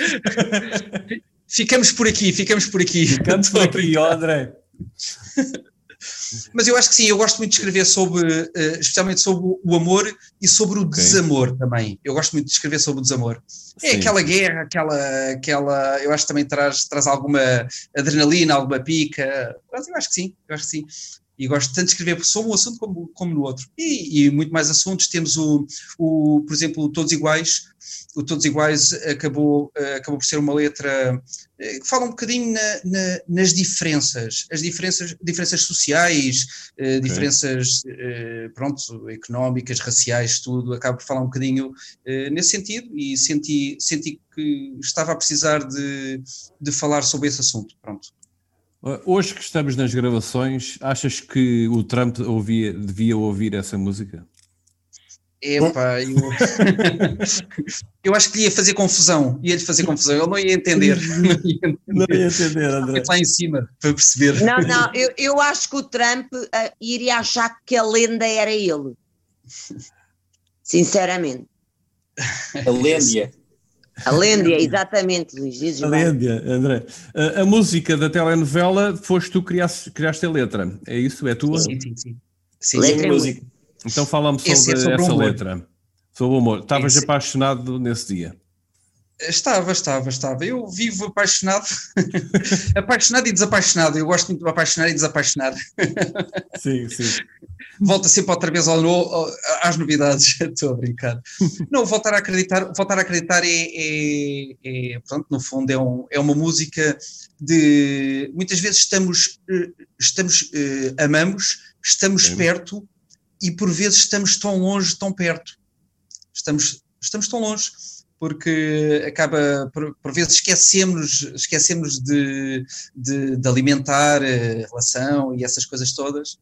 Ficamos por aqui, ficamos por aqui. Ficamos por aqui, ó André. Mas eu acho que sim, eu gosto muito de escrever sobre, uh, especialmente sobre o amor e sobre o okay. desamor também. Eu gosto muito de escrever sobre o desamor. É sim. aquela guerra, aquela, aquela, eu acho que também traz, traz alguma adrenalina, alguma pica. Mas eu acho que sim, eu acho que sim e gosto tanto de escrever sobre um assunto como, como no outro. E, e, muito mais assuntos. Temos o, o, por exemplo, Todos Iguais. O Todos Iguais acabou, acabou por ser uma letra eh, que fala um bocadinho na, na, nas diferenças, as diferenças, diferenças sociais, eh, okay. diferenças, eh, pronto, económicas, raciais, tudo. Acaba por falar um bocadinho nesse sentido e senti, senti que estava a precisar de, de falar sobre esse assunto. Pronto. Hoje que estamos nas gravações, achas que o Trump ouvia, devia ouvir essa música? Epá, eu... eu acho que lhe ia fazer confusão, ia-lhe fazer confusão, ele não ia entender. Não ia entender, não ia entender André. Lá em cima, para perceber. Não, não, eu, eu acho que o Trump uh, iria achar que a lenda era ele. Sinceramente. A lenda. A Lêndia, exatamente, Luís. Dizes a Lêndia, André. A, a, música da telenovela foste tu que criaste, criaste a letra, é isso? É tua? Sim, sim, sim. sim letra é música. Então fala-me sobre, é sobre essa letra, sobre o amor. Estavas apaixonado nesse dia? Estava, estava, estava. Eu vivo apaixonado, apaixonado e desapaixonado. Eu gosto muito de apaixonar e desapaixonar. Sim, sim. Volta sempre outra vez ao, ao, às novidades. Estou a brincar. Não, voltar a acreditar, voltar a acreditar é, é, é pronto, no fundo é, um, é uma música de muitas vezes estamos, eh, estamos uh, amamos, estamos perto e por vezes estamos tão longe, tão perto. Estamos, estamos tão longe porque acaba, por, por vezes esquecemos, esquecemos de, de, de, alimentar a relação e essas coisas todas.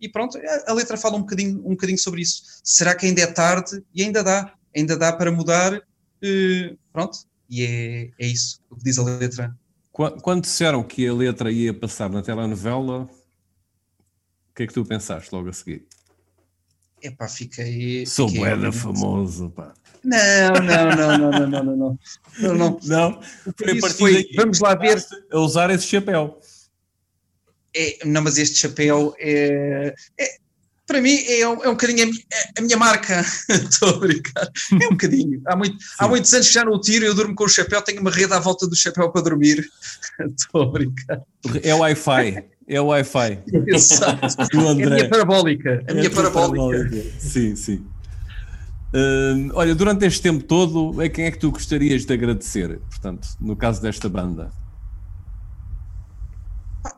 E pronto, a, a letra fala um bocadinho, um bocadinho sobre isso. Será que ainda é tarde? E ainda dá, ainda dá para mudar. Uh, pronto, e é, é isso o que diz a letra. Quando disseram que a letra ia passar na telenovela, o que é que tu pensaste logo a seguir? Epá, fiquei. Sou boeda famoso, pá. Não, não, não, não, não, não, não. Não, não. não. Foi a foi, daí, vamos lá ver. A usar esse chapéu. É, não, mas este chapéu é, é para mim é um, é um bocadinho a minha, a minha marca. Estou a brincar. É um bocadinho. Há, muito, há muitos anos que já não tiro, eu durmo com o chapéu, tenho uma rede à volta do chapéu para dormir. Estou a brincar. É o Wi-Fi. É o Wi-Fi. Exato. É a minha parabólica. A minha é parabólica. parabólica. Sim, sim. Uh, olha, durante este tempo todo, a quem é que tu gostarias de agradecer? Portanto, no caso desta banda?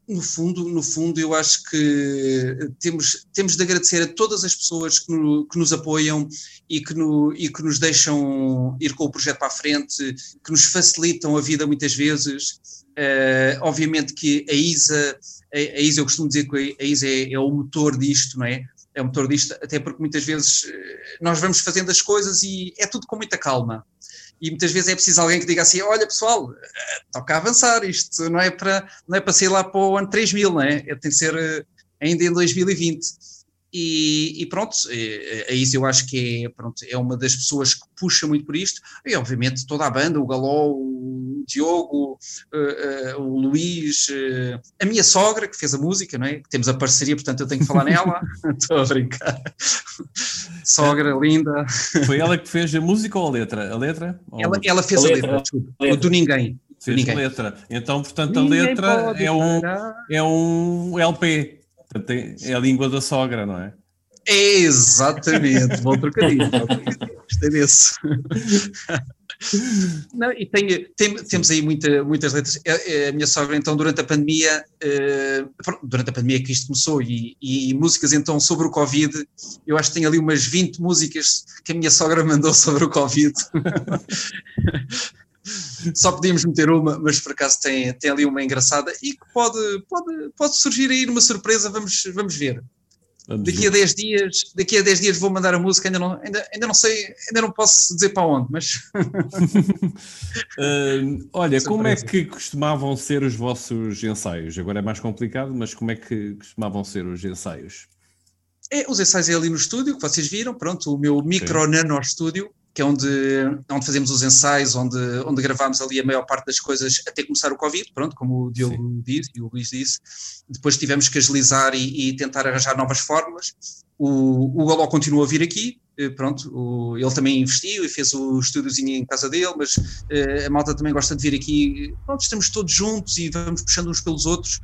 No fundo, no fundo, eu acho que temos, temos de agradecer a todas as pessoas que, no, que nos apoiam e que, no, e que nos deixam ir com o projeto para a frente, que nos facilitam a vida muitas vezes. Uh, obviamente que a ISA, a, a, ISA, eu costumo dizer que a ISA é, é o motor disto, não é? É um motor disto, até porque muitas vezes eh, nós vamos fazendo as coisas e é tudo com muita calma. E muitas vezes é preciso alguém que diga assim: olha pessoal, eh, toca avançar, isto não é para, não é para sair lá para o ano 3000, não é? é tem que ser eh, ainda em 2020. E, e, pronto, a isso eu acho que é, pronto, é uma das pessoas que puxa muito por isto, e obviamente toda a banda, o Galó, o Diogo, uh, uh, o Luís, uh, a minha sogra que fez a música, não é? Temos a parceria, portanto eu tenho que falar nela, estou a brincar. sogra linda. Foi ela que fez a música ou a letra? A letra? Ela, ela fez a, a letra, desculpa, letra. do Ninguém. Fez ninguém. a letra. Então, portanto, a Ninguém letra é um, é um LP. Portanto, é a língua da sogra, não é? É exatamente, bom trocadilho. Gostei desse. Não, e tem, tem, temos aí muita, muitas letras. A, a, minha sogra, então, durante a pandemia, uh, durante a pandemia que isto começou, e, e, músicas então sobre o Covid, eu acho que tem ali umas 20 músicas que a minha sogra mandou sobre o Covid. Só podíamos meter uma, mas por acaso tem, tem ali uma engraçada e que pode, pode, pode surgir aí uma surpresa, vamos, vamos ver. Daqui a 10 dias, daqui a 10 dias vou mandar a música, ainda não, ainda, ainda não sei, ainda não posso dizer para onde, mas uh, olha, como é que costumavam ser os vossos ensaios? Agora é mais complicado, mas como é que costumavam ser os ensaios? É, os ensaios é ali no estúdio, que vocês viram, pronto, o meu micro nano estúdio, que é onde, onde fazemos os ensaios, onde, onde gravámos ali a maior parte das coisas até começar o Covid, pronto, como o Diogo Sim. disse e o Luís disse. Depois tivemos que agilizar e, e tentar arranjar novas fórmulas. O, o Goló continua a vir aqui, eh, pronto, o, ele também investiu e fez o estúdiozinho em casa dele, mas uh, a malta também gosta de vir aqui. Pronto, estamos todos juntos e vamos puxando uns pelos outros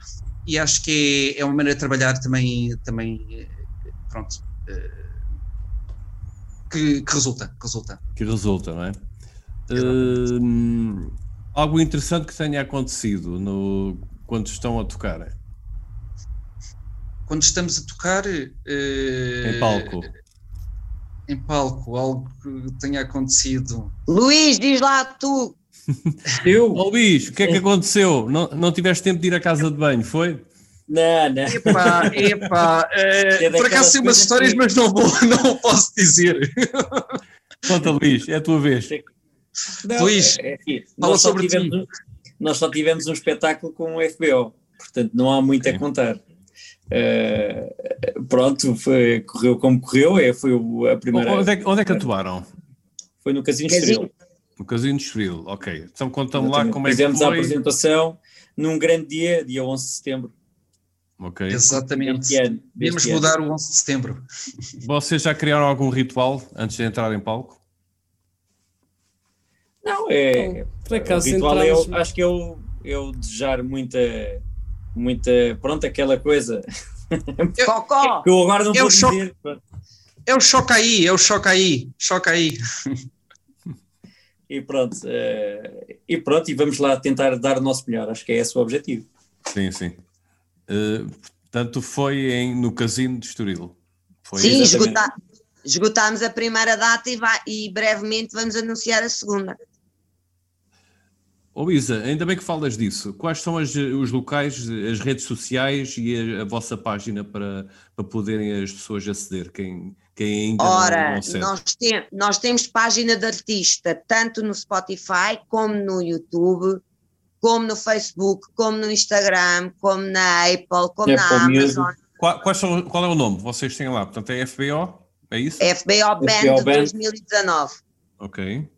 e acho que é, é uma maneira de trabalhar também, também eh, pronto, uh, que, que resulta, que resulta. Que resulta, não é? Uh, algo interessante que tenha acontecido no, quando estão a tocar? Quando estamos a tocar. Uh, em palco. Em palco, algo que tenha acontecido. Luís, diz lá tu! Eu? Oh, Luís, o que é que aconteceu? Não, não tiveste tempo de ir à casa de banho, foi? Não, não. Epá, epá. É, por acaso sei umas histórias, que... mas não, vou, não posso dizer. Conta, Luís, é a tua vez. Não, Luís, é, é, fala sobre tivemos, ti. Nós só tivemos um espetáculo com o FBO, portanto não há muito a contar. Uh, pronto, foi, correu como correu, é, foi a primeira. Onde é, onde é que atuaram? Foi no Casino Estoril. No Casino Estoril, ok. Então conta-me lá como é que foi. Fizemos a apresentação num grande dia, dia 11 de setembro. Ok. Exatamente. Devemos mudar o 11 de setembro. Vocês já criaram algum ritual antes de entrar em palco? Não, é. Por acaso, o ritual é entramos... eu, acho que eu, eu desejar muita, muita. Pronto, aquela coisa. Cocó! que eu agora não vou dizer. É o choque aí, é o choque aí, choque aí. e pronto, uh, e pronto, e vamos lá tentar dar o nosso melhor, acho que é esse o objetivo. Sim, sim. Uh, portanto, foi em, no Casino de Estoril. Foi sim, esgotá, esgotámos a primeira data e, vai, e brevemente vamos anunciar a segunda. Oh Isa, ainda bem que falas disso. Quais são as, os locais, as redes sociais e a, a, vossa página para, para poderem as pessoas aceder? Quem, quem ainda Ora, não, não nós, tem, nós temos página de artista tanto no Spotify como no YouTube, como no Facebook, como no Instagram, como na Apple, como é na Amazon. Qual, quais são, qual é o nome? Vocês têm lá? Portanto, é FBO? É isso? FBO Band FBO 2019. Ok.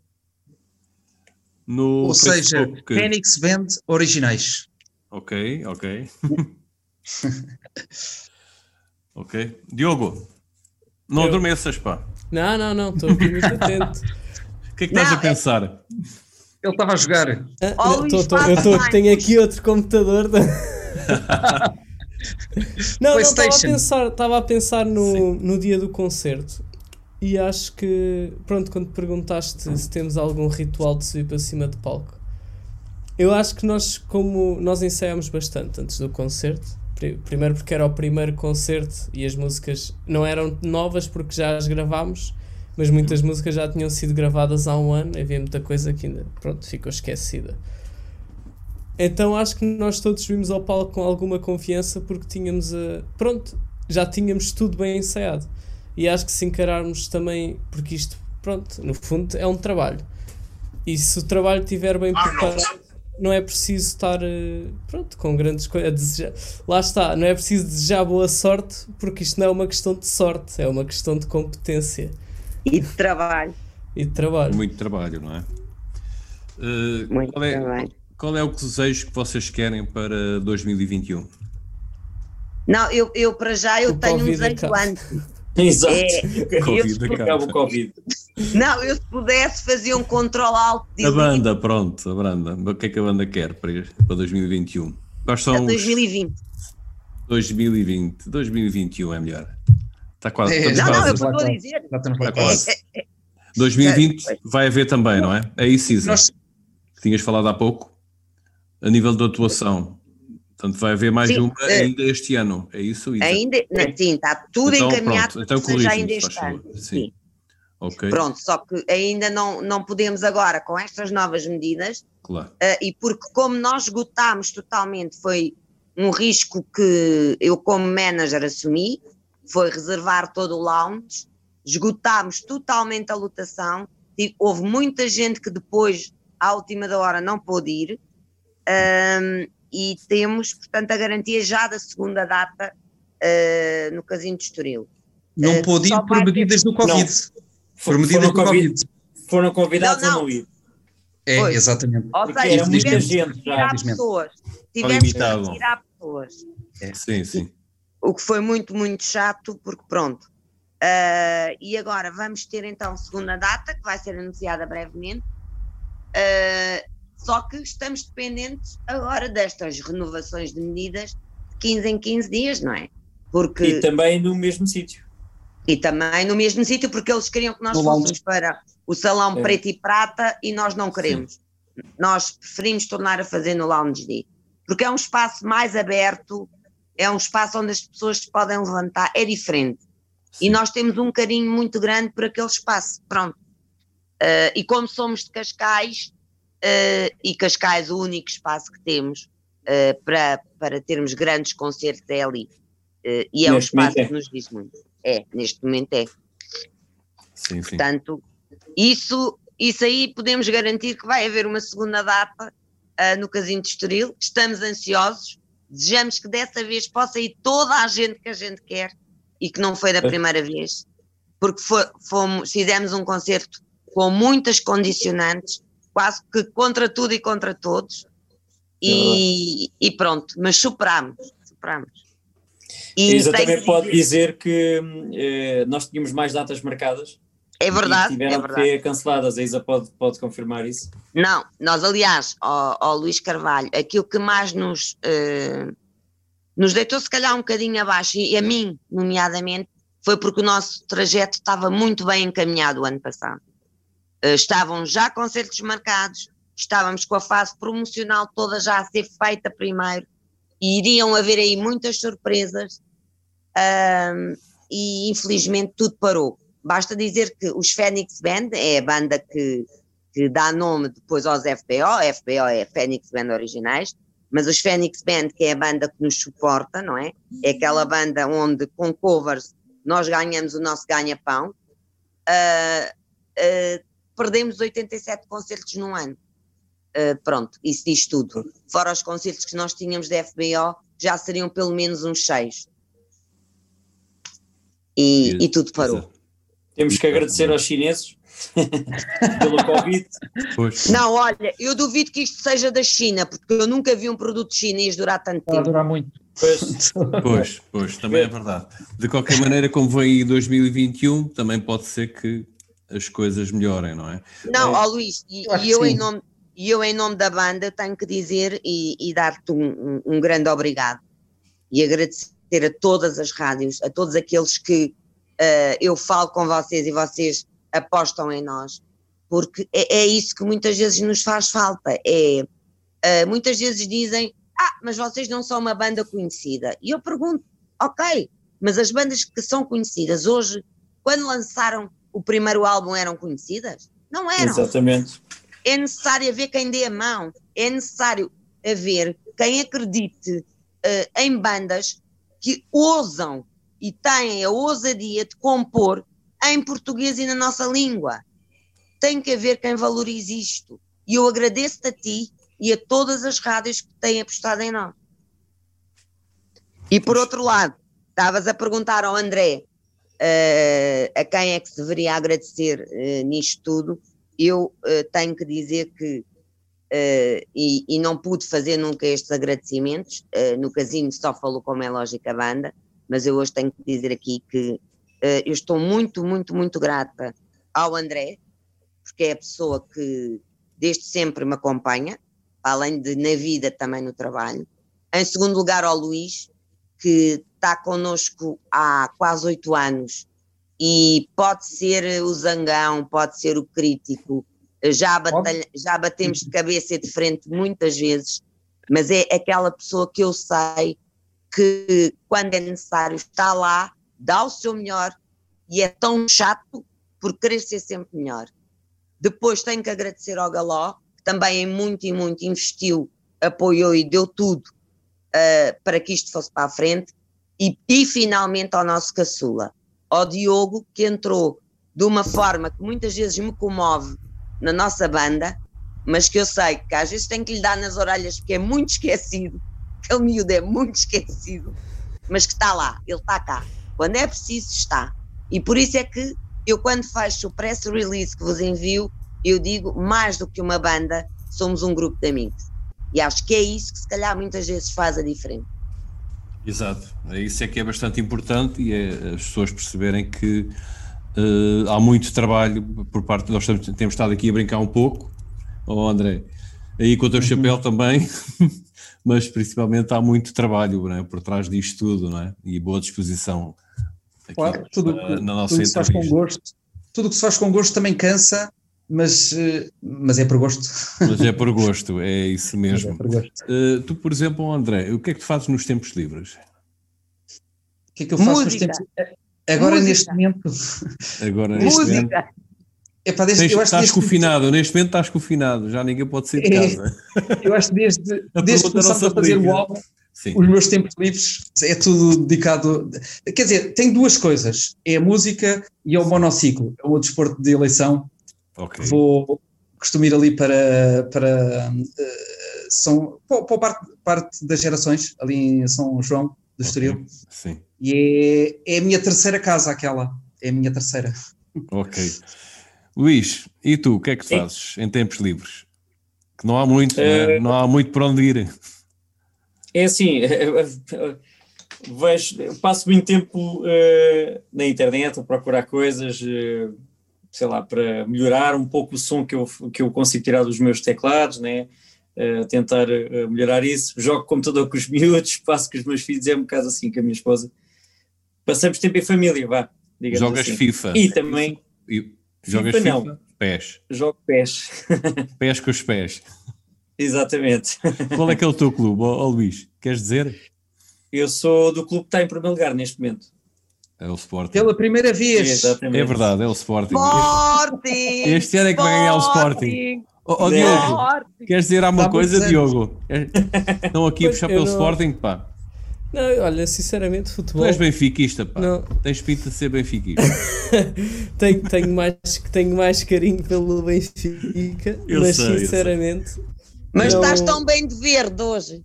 No Ou seja, Phoenix Band originais. Ok, ok. ok. Diogo, não Eu... adormeças, pá. Não, não, não, estou aqui muito atento. O que é que estás não, a pensar? É... Ele estava a jogar. Ah, oh, tô, tô, eu tô, tenho aqui outro computador. não, não, estava a pensar, estava a pensar no, no dia do concerto e acho que, pronto, quando perguntaste se temos algum ritual de subir para cima de palco, eu acho que nós, como nós ensaiámos bastante antes do concerto, primeiro porque era o primeiro concerto e as músicas não eram novas porque já as gravámos, mas muitas músicas já tinham sido gravadas há um ano, havia muita coisa que ainda, pronto, ficou esquecida. Então acho que nós todos subimos ao palco com alguma confiança porque tínhamos, a, pronto, já tínhamos tudo bem ensaiado. E acho que se encararmos também, porque isto, pronto, no fundo é um trabalho. E se o trabalho estiver bem preparado, não é preciso estar, eh, pronto, com grandes coisas. Lá está, não é preciso desejar boa sorte, porque isto não é uma questão de sorte, é uma questão de competência. E de trabalho. E de trabalho. Muito trabalho, não é? Uh, Muito qual é, trabalho. Qual é o desejo que vocês querem para 2021? Não, eu, eu para já eu o tenho um desejo antes. Exato. É, COVID, acaba o Covid. Não, eu se pudesse fazer um controle alto. A banda, pronto, a banda. O que é que a banda quer para, para 2021? Quais são 2020. 2020. 2021 é melhor. Está quase. É, não, não, eu estou a dizer. Está quase. 2020 vai haver também, não é? É isso, Isa. Nós... Que tinhas falado há pouco. A nível de atuação, Portanto, vai haver mais sim, uma uh, ainda este ano, é isso? Isa? Ainda, sim, está tudo então, encaminhado pronto, então, seja ainda este ano. Sim. sim. Okay. Pronto, só que ainda não, não podemos agora, com estas novas medidas, claro. uh, e porque como nós esgotámos totalmente, foi um risco que eu como manager assumi, foi reservar todo o lounge, esgotámos totalmente a lotação, e houve muita gente que depois, à última da hora, não pôde ir, um, e temos, portanto, a garantia já da segunda data uh, no Casino de Estoril. Não uh, pôde ir por medidas ter... do Covid. Não. Por medidas do Covid. Foram convidados não, não. a não ir. É, Foi. exatamente. Ou seja, era muita gente já. pessoas. Tivemos que tirar pessoas. É. Sim, sim. O que foi muito, muito chato, porque pronto. Uh, e agora vamos ter então segunda data, que vai ser anunciada brevemente. Uh, só que estamos dependentes agora destas renovações de medidas de 15 em 15 dias, não é? Porque, e também no mesmo sítio. E também no mesmo sítio, porque eles queriam que nós no fôssemos para o salão é. preto e prata e nós não queremos. Sim. Nós preferimos tornar a fazer no Lounge D. Porque é um espaço mais aberto, é um espaço onde as pessoas se podem levantar, é diferente. Sim. E nós temos um carinho muito grande por aquele espaço. Pronto. Uh, e como somos de Cascais, uh, e Cascais, o único espaço que temos uh, para, para termos grandes concertos é ali. E é um espaço é. que nos diz muito. É, neste momento é. Sim, sim. Portanto, isso, isso aí podemos garantir que vai haver uma segunda data no Casino de Estoril. Estamos ansiosos, desejamos que dessa vez possa ir toda a gente que a gente quer e que não foi da é. primeira vez, porque foi, fomos, fizemos um concerto com muitas condicionantes, quase que contra tudo e contra todos. E, é e pronto, mas superamos, superamos. E também pode dizer que eh, nós tínhamos mais datas marcadas. É verdade. E tiveram é verdade. que ser canceladas. A Isa pode, pode confirmar isso? Não, nós, aliás, ao, ao Luís Carvalho, aquilo que mais nos, uh, nos deitou, se calhar, um bocadinho abaixo, e a mim, nomeadamente, foi porque o nosso trajeto estava muito bem encaminhado o ano passado. Uh, estavam já concertos marcados, estávamos com a fase promocional toda já a ser feita primeiro, e iriam haver aí muitas surpresas, uh, e infelizmente tudo parou Basta dizer que os Phoenix Band é a banda que, que dá nome depois aos FBO, FBO é Phoenix Band originais, mas os Phoenix Band, que é a banda que nos suporta, não é? É aquela banda onde com covers nós ganhamos o nosso ganha-pão. Uh, uh, perdemos 87 concertos num ano. Uh, pronto, isso diz tudo. Fora os concertos que nós tínhamos da FBO, já seriam pelo menos uns 6. E, e tudo parou. Temos que agradecer aos chineses pelo Covid. Não, olha, eu duvido que isto seja da China, porque eu nunca vi um produto chinês durar tanto tempo. Vai durar muito. Pois. pois, pois, também é verdade. De qualquer maneira, como vem aí 2021, também pode ser que as coisas melhorem, não é? Não, é. ó Luís, e eu, eu em nome, e eu em nome da banda tenho que dizer e, e dar-te um, um, um grande obrigado e agradecer a todas as rádios, a todos aqueles que uh, eu falo com vocês e vocês apostam em nós, porque é, é isso que muitas vezes nos faz falta. É, uh, muitas vezes dizem, ah, mas vocês não são uma banda conhecida. E eu pergunto, ok, mas as bandas que são conhecidas hoje, quando lançaram o primeiro álbum, eram conhecidas? Não eram. Exatamente. É necessário haver quem dê a mão, é necessário haver quem acredite uh, em bandas que ousam e têm a ousadia de compor em português e na nossa língua. Tem que haver quem valorize isto. E eu agradeço-te a ti e a todas as rádios que têm apostado em nós. E por outro lado, estavas a perguntar ao André uh, a quem é que se deveria agradecer uh, nisto tudo. Eu uh, tenho que dizer que, e, e, não pude fazer nunca estes agradecimentos, no casino só falou como é lógica a banda, mas eu hoje tenho que dizer aqui que uh, eu estou muito, muito, muito grata ao André, porque é a pessoa que desde sempre me acompanha, além de na vida também no trabalho. Em segundo lugar, ao Luís, que está connosco há quase oito anos e pode ser o zangão, pode ser o crítico, já, batalha, já batemos de cabeça e de frente muitas vezes, mas é aquela pessoa que eu sei que, quando é necessário, está lá, dá o seu melhor e é tão chato por querer ser sempre melhor. Depois tenho que agradecer ao Galó, que também em muito e muito investiu, apoiou e deu tudo uh, para que isto fosse para a frente. E, e finalmente ao nosso caçula, ao Diogo, que entrou de uma forma que muitas vezes me comove na nossa banda, mas que eu sei que às vezes tenho que lhe dar nas orelhas porque é muito esquecido aquele miúdo é muito esquecido, mas que está lá, ele está cá. Quando é preciso, está. E por isso é que eu, quando faço o press release que vos envio, eu digo mais do que uma banda, somos um grupo de amigos. E acho que é isso que, se calhar, muitas vezes faz a diferença. Exato, é isso é que é bastante importante e é as pessoas perceberem que uh, há muito trabalho por parte, nós temos, temos estado aqui a brincar um pouco, oh André, aí com o teu uhum. chapéu também, mas principalmente há muito trabalho é? por trás disto tudo, não é? E boa disposição aqui claro, tudo, na, na nossa tudo. Se faz com gosto, tudo que se faz com gosto também cansa, mas, eh, mas é por gosto. Mas é por gosto, é isso mesmo. É uh, tu, por exemplo, André, o que é que tu fazes nos tempos livres? O que é que eu faço Música. nos tempos Agora Música. neste momento. Agora neste Música. momento. Epá, desde, Tens, eu acho estás confinado, neste momento estás confinado, já ninguém pode sair de é, casa. eu acho que desde, desde que começámos a fazer o álbum, Sim. os meus tempos livres é tudo dedicado. Quer dizer, tem duas coisas: é a música e é o monociclo, é o desporto de eleição. Okay. Vou costumo ir ali para, para uh, são, para parte, parte das gerações, ali em São João do okay. Estoril. Sim. E é, é a minha terceira casa, aquela. É a minha terceira. Ok. Luís, e tu, o que é que fazes em tempos livres? Que não há muito, uh, não, há muito para onde ir. É assim, vejo, passo muito tempo uh, na internet a procurar coisas, uh, sei lá, para melhorar um pouco o som que eu, que eu consigo tirar dos meus teclados, né? Uh, tentar melhorar isso. Jogo computador com os miúdos, passo com os meus filhos, é um bocado assim com a minha esposa. Passamos tempo em família, vá. Jogas assim. FIFA. E também. E, jogas FIFA? FIFA? Não. Pés. Jogo pés. pés com os pés. Exatamente. Qual é que é o teu clube, oh, Luís? Queres dizer? Eu sou do clube que está em primeiro lugar neste momento. É o Sporting. Pela primeira vez. é verdade, é o Sporting. Sporting! Este ano é que vai ganhar o Sporting. Oh, oh Diogo, queres dizer alguma coisa, Diogo? Estão aqui a puxar pelo não... Sporting, pá. Não, olha, sinceramente, futebol. Tu és benfiquista, pá. Não. Tens pinta de ser benfiquista. tenho, tenho, mais, tenho mais carinho pelo Benfica, eu mas sei, sinceramente. Mas não... estás tão bem de verde hoje.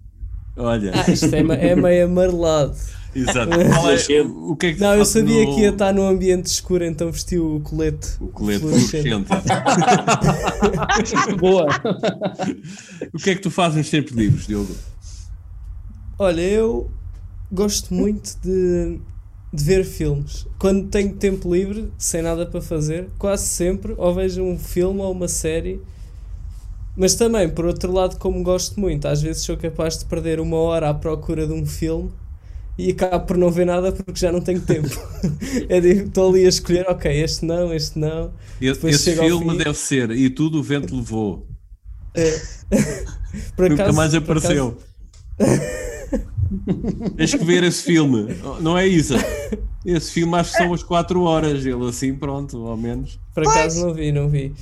Olha. Ah, isto é, é meio amarelado. Exato. É, o que é que não, eu sabia no... que ia estar num ambiente escuro, então vesti o colete. O colete fluorescente. Boa. o que é que tu fazes nos tempos livres, Diogo? Olha, eu gosto muito de, de ver filmes. Quando tenho tempo livre, sem nada para fazer, quase sempre ou vejo um filme ou uma série. Mas também, por outro lado, como gosto muito, às vezes sou capaz de perder uma hora à procura de um filme e acabo por não ver nada porque já não tenho tempo. é estou ali a escolher, ok, este não, este não. Esse, esse filme deve ser E Tudo o Vento Levou. É. por acaso, Nunca mais apareceu. Tens que ver esse filme, não é isso? Esse filme acho que são umas 4 horas, ele assim, pronto, ao menos. Por acaso não vi, não vi.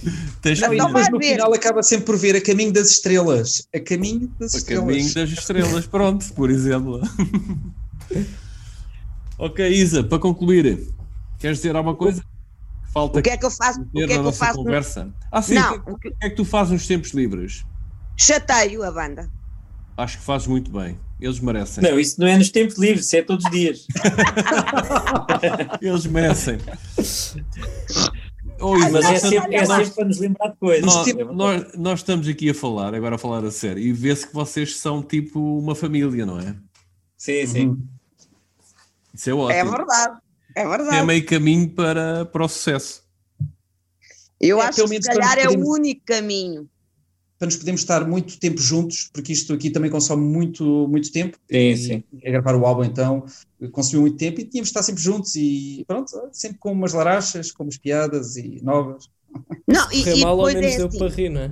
Tens não, não mas no ver. final acaba sempre por ver a caminho das estrelas. A caminho das a estrelas. A caminho das estrelas, pronto, por exemplo. ok, Isa, para concluir, queres dizer alguma coisa? Falta o que é que eu faço? O que é que eu faço? Conversa? No... Ah, sim, não, o que, é que tu fazes nos tempos livres? Chateio a banda. Acho que fazes muito bem. Eles merecem. Não, isso não é nos tempos livres, isso é todos os dias. Eles merecem. Oh, mas é sempre, é sempre para nos lembrar de coisas. Nós, nós, nós, estamos aqui a falar, agora a falar a sério, e vê-se que vocês são tipo uma família, não é? Sim, sim. Uhum. Isso é ótimo. É verdade. É verdade. É meio caminho para, para o sucesso. Eu é, acho que se calhar é o único caminho para nos podermos estar muito tempo juntos, porque isto aqui também consome muito, muito tempo. Sim, e, sim. A gravar o álbum, então, consumiu muito tempo e tínhamos de estar sempre juntos e pronto, sempre com umas larachas, com umas piadas e novas. Não, e, e mal ao menos é deu assim. para rir, não é?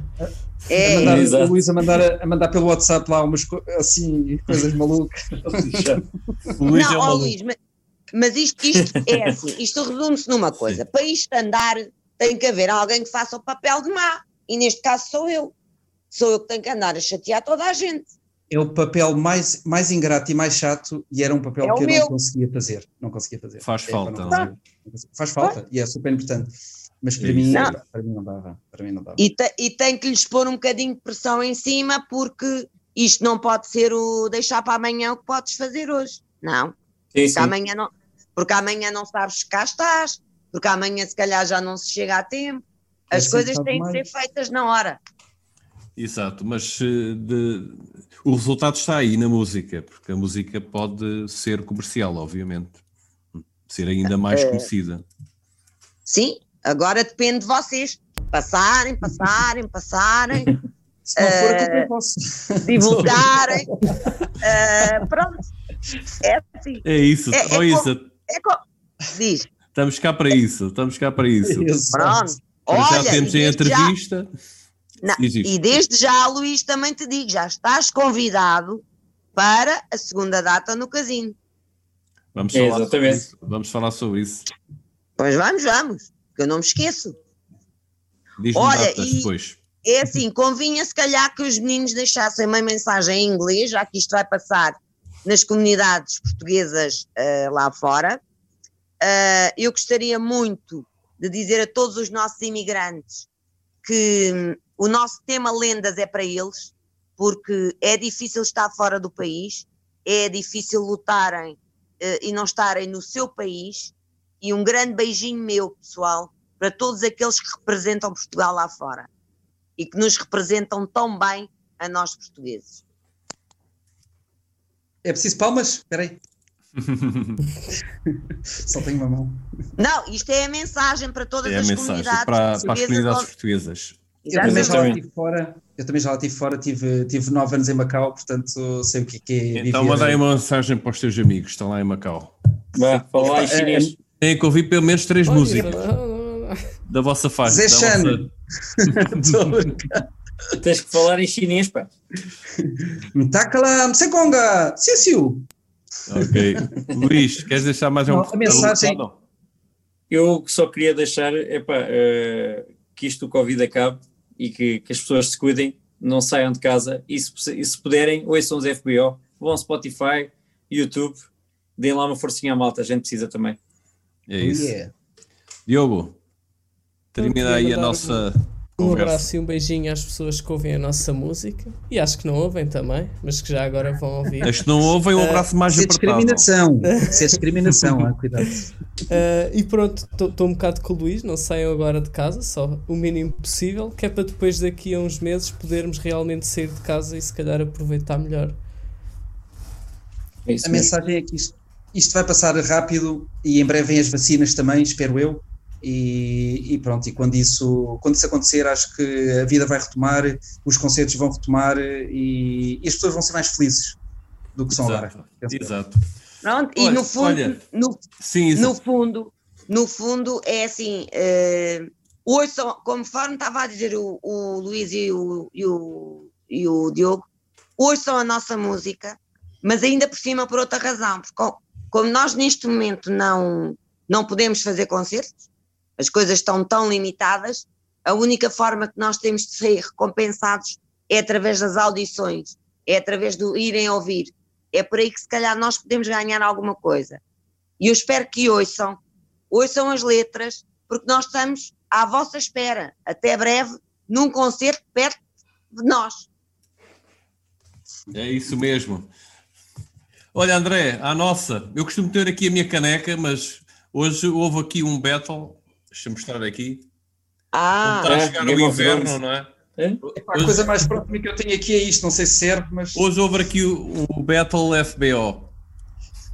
É, a mandar, o Luís a mandar, a mandar pelo WhatsApp lá umas assim, coisas malucas. o Luís não, é um Luís, mas, mas isto, isto é assim, isto resume-se numa coisa: Sim. para isto andar, tem que haver alguém que faça o papel de má, e neste caso sou eu sou eu que tenho que andar a chatear toda a gente. É o papel mais, mais ingrato e mais chato e era um papel é que eu meu. não conseguia fazer. Não conseguia fazer. Faz é, falta. Não, não. Faz falta e é super importante. Mas para, mim, não. para mim não dava. Para mim não dava. E, te, e tem que lhes pôr um bocadinho de pressão em cima porque isto não pode ser o deixar para amanhã o que podes fazer hoje. Não. Sim, porque, sim. Amanhã não porque amanhã não sabes que cá estás, porque amanhã se calhar já não se chega a tempo. É As é coisas têm que ser feitas na hora. Exato, mas eh, de, o resultado está aí na música, porque a música pode ser comercial, obviamente, ser ainda mais é. conhecida. Sim, agora depende de vocês passarem, passarem, passarem. Se não for, uh, posso. divulgarem. uh, pronto. É assim. É isso, é, oh, é, Isa. É Diz. Estamos cá para isso, estamos cá para isso. Pronto. Olha, já temos a entrevista. Já não, e desde já, Luís, também te digo, já estás convidado para a segunda data no casino. Vamos falar, Exatamente. sobre isso. vamos falar sobre isso. Pois vamos, vamos, que eu não me esqueço. Olha, e depois. é assim, convinha se calhar que os meninos deixassem uma mensagem em inglês, já que isto vai passar nas comunidades portuguesas uh, lá fora. Uh, eu gostaria muito de dizer a todos os nossos imigrantes que o nosso tema lendas é para eles, porque é difícil estar fora do país, é difícil lutarem uh, e não estarem no seu país. E um grande beijinho meu, pessoal, para todos aqueles que representam Portugal lá fora e que nos representam tão bem a nós portugueses. É preciso palmas? Espera aí. Só tenho uma mão. Não, isto é a mensagem para todas é as comunidades. Para, para as comunidades portuguesas. Eu também, já lá estive fora, eu também já lá estive fora, tive, tive nove anos em Macau, portanto sei o que é. é então manda aí uma mensagem para os teus amigos que estão lá em Macau. Vá, fala em chinês. Tem que ouvir pelo menos três músicas da vossa faixa. Zé Chan. Tens que falar em chinês, pá. Mtakalam Sekonga, Sissiu. Ok. Luís, queres deixar mais um A mensagem. Eu só queria deixar epá, uh, que isto do Covid acabe e que, que, as pessoas se cuidem, não saiam de casa e se, e se puderem, ouçam os FBO, vão ao Spotify, YouTube, deem lá uma forcinha à malta, a gente precisa também. É isso. Yeah. Diogo, termina aí a nossa um abraço e um beijinho às pessoas que ouvem a nossa música e acho que não ouvem também, mas que já agora vão ouvir. As que não ouvem, um abraço mais Isso é discriminação. Isso é discriminação, ah, cuidado. Uh, e pronto, estou um bocado com o Luís, não saiam agora de casa, só o mínimo possível, que é para depois daqui a uns meses podermos realmente sair de casa e se calhar aproveitar melhor. É a mensagem é que isto, isto vai passar rápido e em breve vêm as vacinas também, espero eu. E, e, pronto, e quando isso, quando isso acontecer, acho que a vida vai retomar, os concertos vão retomar e, e as pessoas vão ser mais felizes do que são Exato. agora. Exato. Pronto, olha, e no fundo, olha, no, sim, no fundo, no fundo é assim, uh, hoje, conforme estava a dizer o, o Luís e o, e, o, e o Diogo, hoje são a nossa música, mas ainda por cima por outra razão, porque como nós neste momento não, não podemos fazer concertos, as coisas estão tão limitadas, a única forma que nós temos de ser recompensados é através das audições, é através do irem ouvir. É por aí que se calhar nós podemos ganhar alguma coisa. E eu espero que ouçam, ouçam as letras, porque nós estamos à vossa espera, até breve, num concerto perto de nós. É isso mesmo. Olha, André, a nossa, eu costumo ter aqui a minha caneca, mas hoje houve aqui um battle Deixa-me mostrar aqui. Ah, está a chegar o inverno, não é? é? A hoje, coisa mais próxima que eu tenho aqui é isto, não sei se serve, mas. Hoje houve aqui o, o Battle FBO.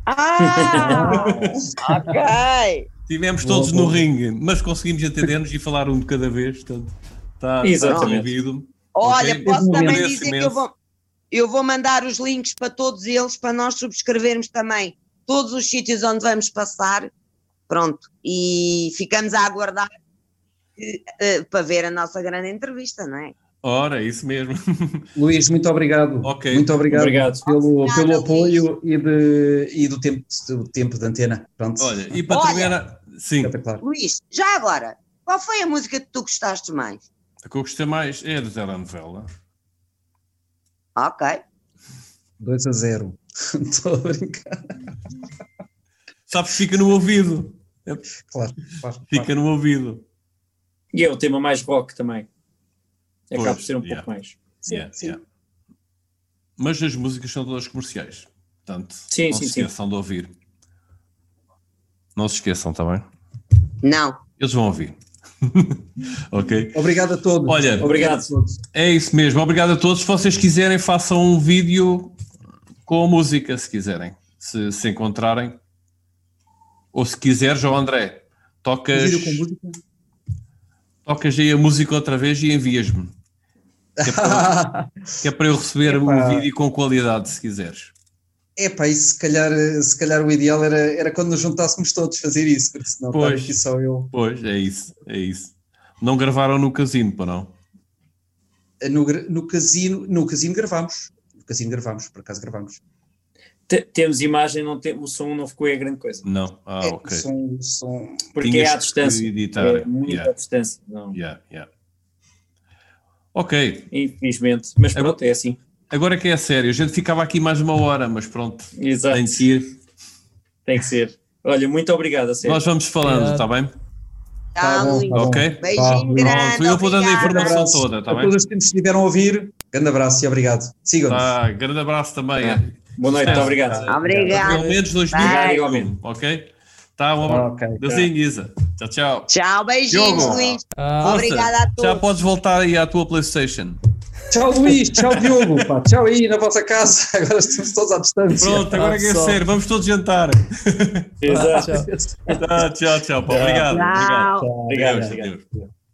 Ah! ok! Estivemos todos boa, no boa. ringue, mas conseguimos entender-nos e falar um de cada vez, portanto, está, está Olha, okay? posso também dizer que eu vou, eu vou mandar os links para todos eles para nós subscrevermos também todos os sítios onde vamos passar Pronto, e ficamos a aguardar uh, para ver a nossa grande entrevista, não é? Ora, isso mesmo. Luís, muito obrigado. Okay. Muito obrigado, obrigado. pelo, pelo apoio e, de, e do, tempo, do tempo de antena. Pronto. Olha, e para Olha, terminar. Sim. Luís, já agora, qual foi a música que tu gostaste mais? A que eu gostei mais é a de telenovela. Ok. 2 a 0. Estou a brincar. Sabes, fica no ouvido. Claro, claro Fica claro. no ouvido. E é o tema mais rock também. Acaba por ser um yeah. pouco mais. Sim, yeah, sim. Yeah. Mas as músicas são todas comerciais. Portanto, sim, não sim, se esqueçam sim. de ouvir. Não se esqueçam, está bem? Não. Eles vão ouvir. ok? Obrigado a todos. Olha, obrigado. a todos. É isso mesmo. Obrigado a todos. Se vocês quiserem, façam um vídeo com a música, se quiserem. Se, se encontrarem. Ou se quiser, João André, tocas. Tocas aí a música outra vez e envias-me. Que, é para, que é para eu receber o um vídeo com qualidade, se quiseres. É pá, e se calhar, se calhar o ideal era, era quando nos juntássemos todos fazer isso, porque senão pois, aqui só eu. Pois, é isso, é isso. Não gravaram no casino, para não? No, no casino, no casino gravámos. No casino gravámos, por acaso gravámos temos imagem, não tem, o som não ficou é grande coisa. Não, ah, é, ok. Som, som... Porque Tinhas é à distância. Editar. É muito yeah. à distância. Não. Yeah, yeah. Ok. Infelizmente, mas pronto, agora, é assim. Agora que é sério, a gente ficava aqui mais uma hora, mas pronto. Exato. Tem que ir. Tem que ser. Olha, muito obrigado, a sério. Nós vamos falando, está bem? Tá, bom, tá ok? Beijinho grande. Eu vou dando a informação toda, está bem? A todos que estiveram a ouvir, grande abraço e obrigado. Sigam-nos. Tá, grande abraço também. Ah. Boa noite, Sucesso. obrigado. Obrigado. Pelo menos 2000. Ok? Tá, Robert. Ah, okay, Deusinho, Isa. Tchau, tchau. Tchau, beijinhos, Luís. Ah, Obrigada a todos. Já podes voltar aí à tua PlayStation. Tchau, Luís. Tchau, Diogo. Pá. Tchau aí na vossa casa. Agora estamos todos à distância. Pronto, agora ah, é, é sério. Vamos todos jantar. Exato. Tá, tchau. tchau, tchau, Obrigado. Tchau. Obrigado. Tchau. Obrigado. Obrigado. Obrigado.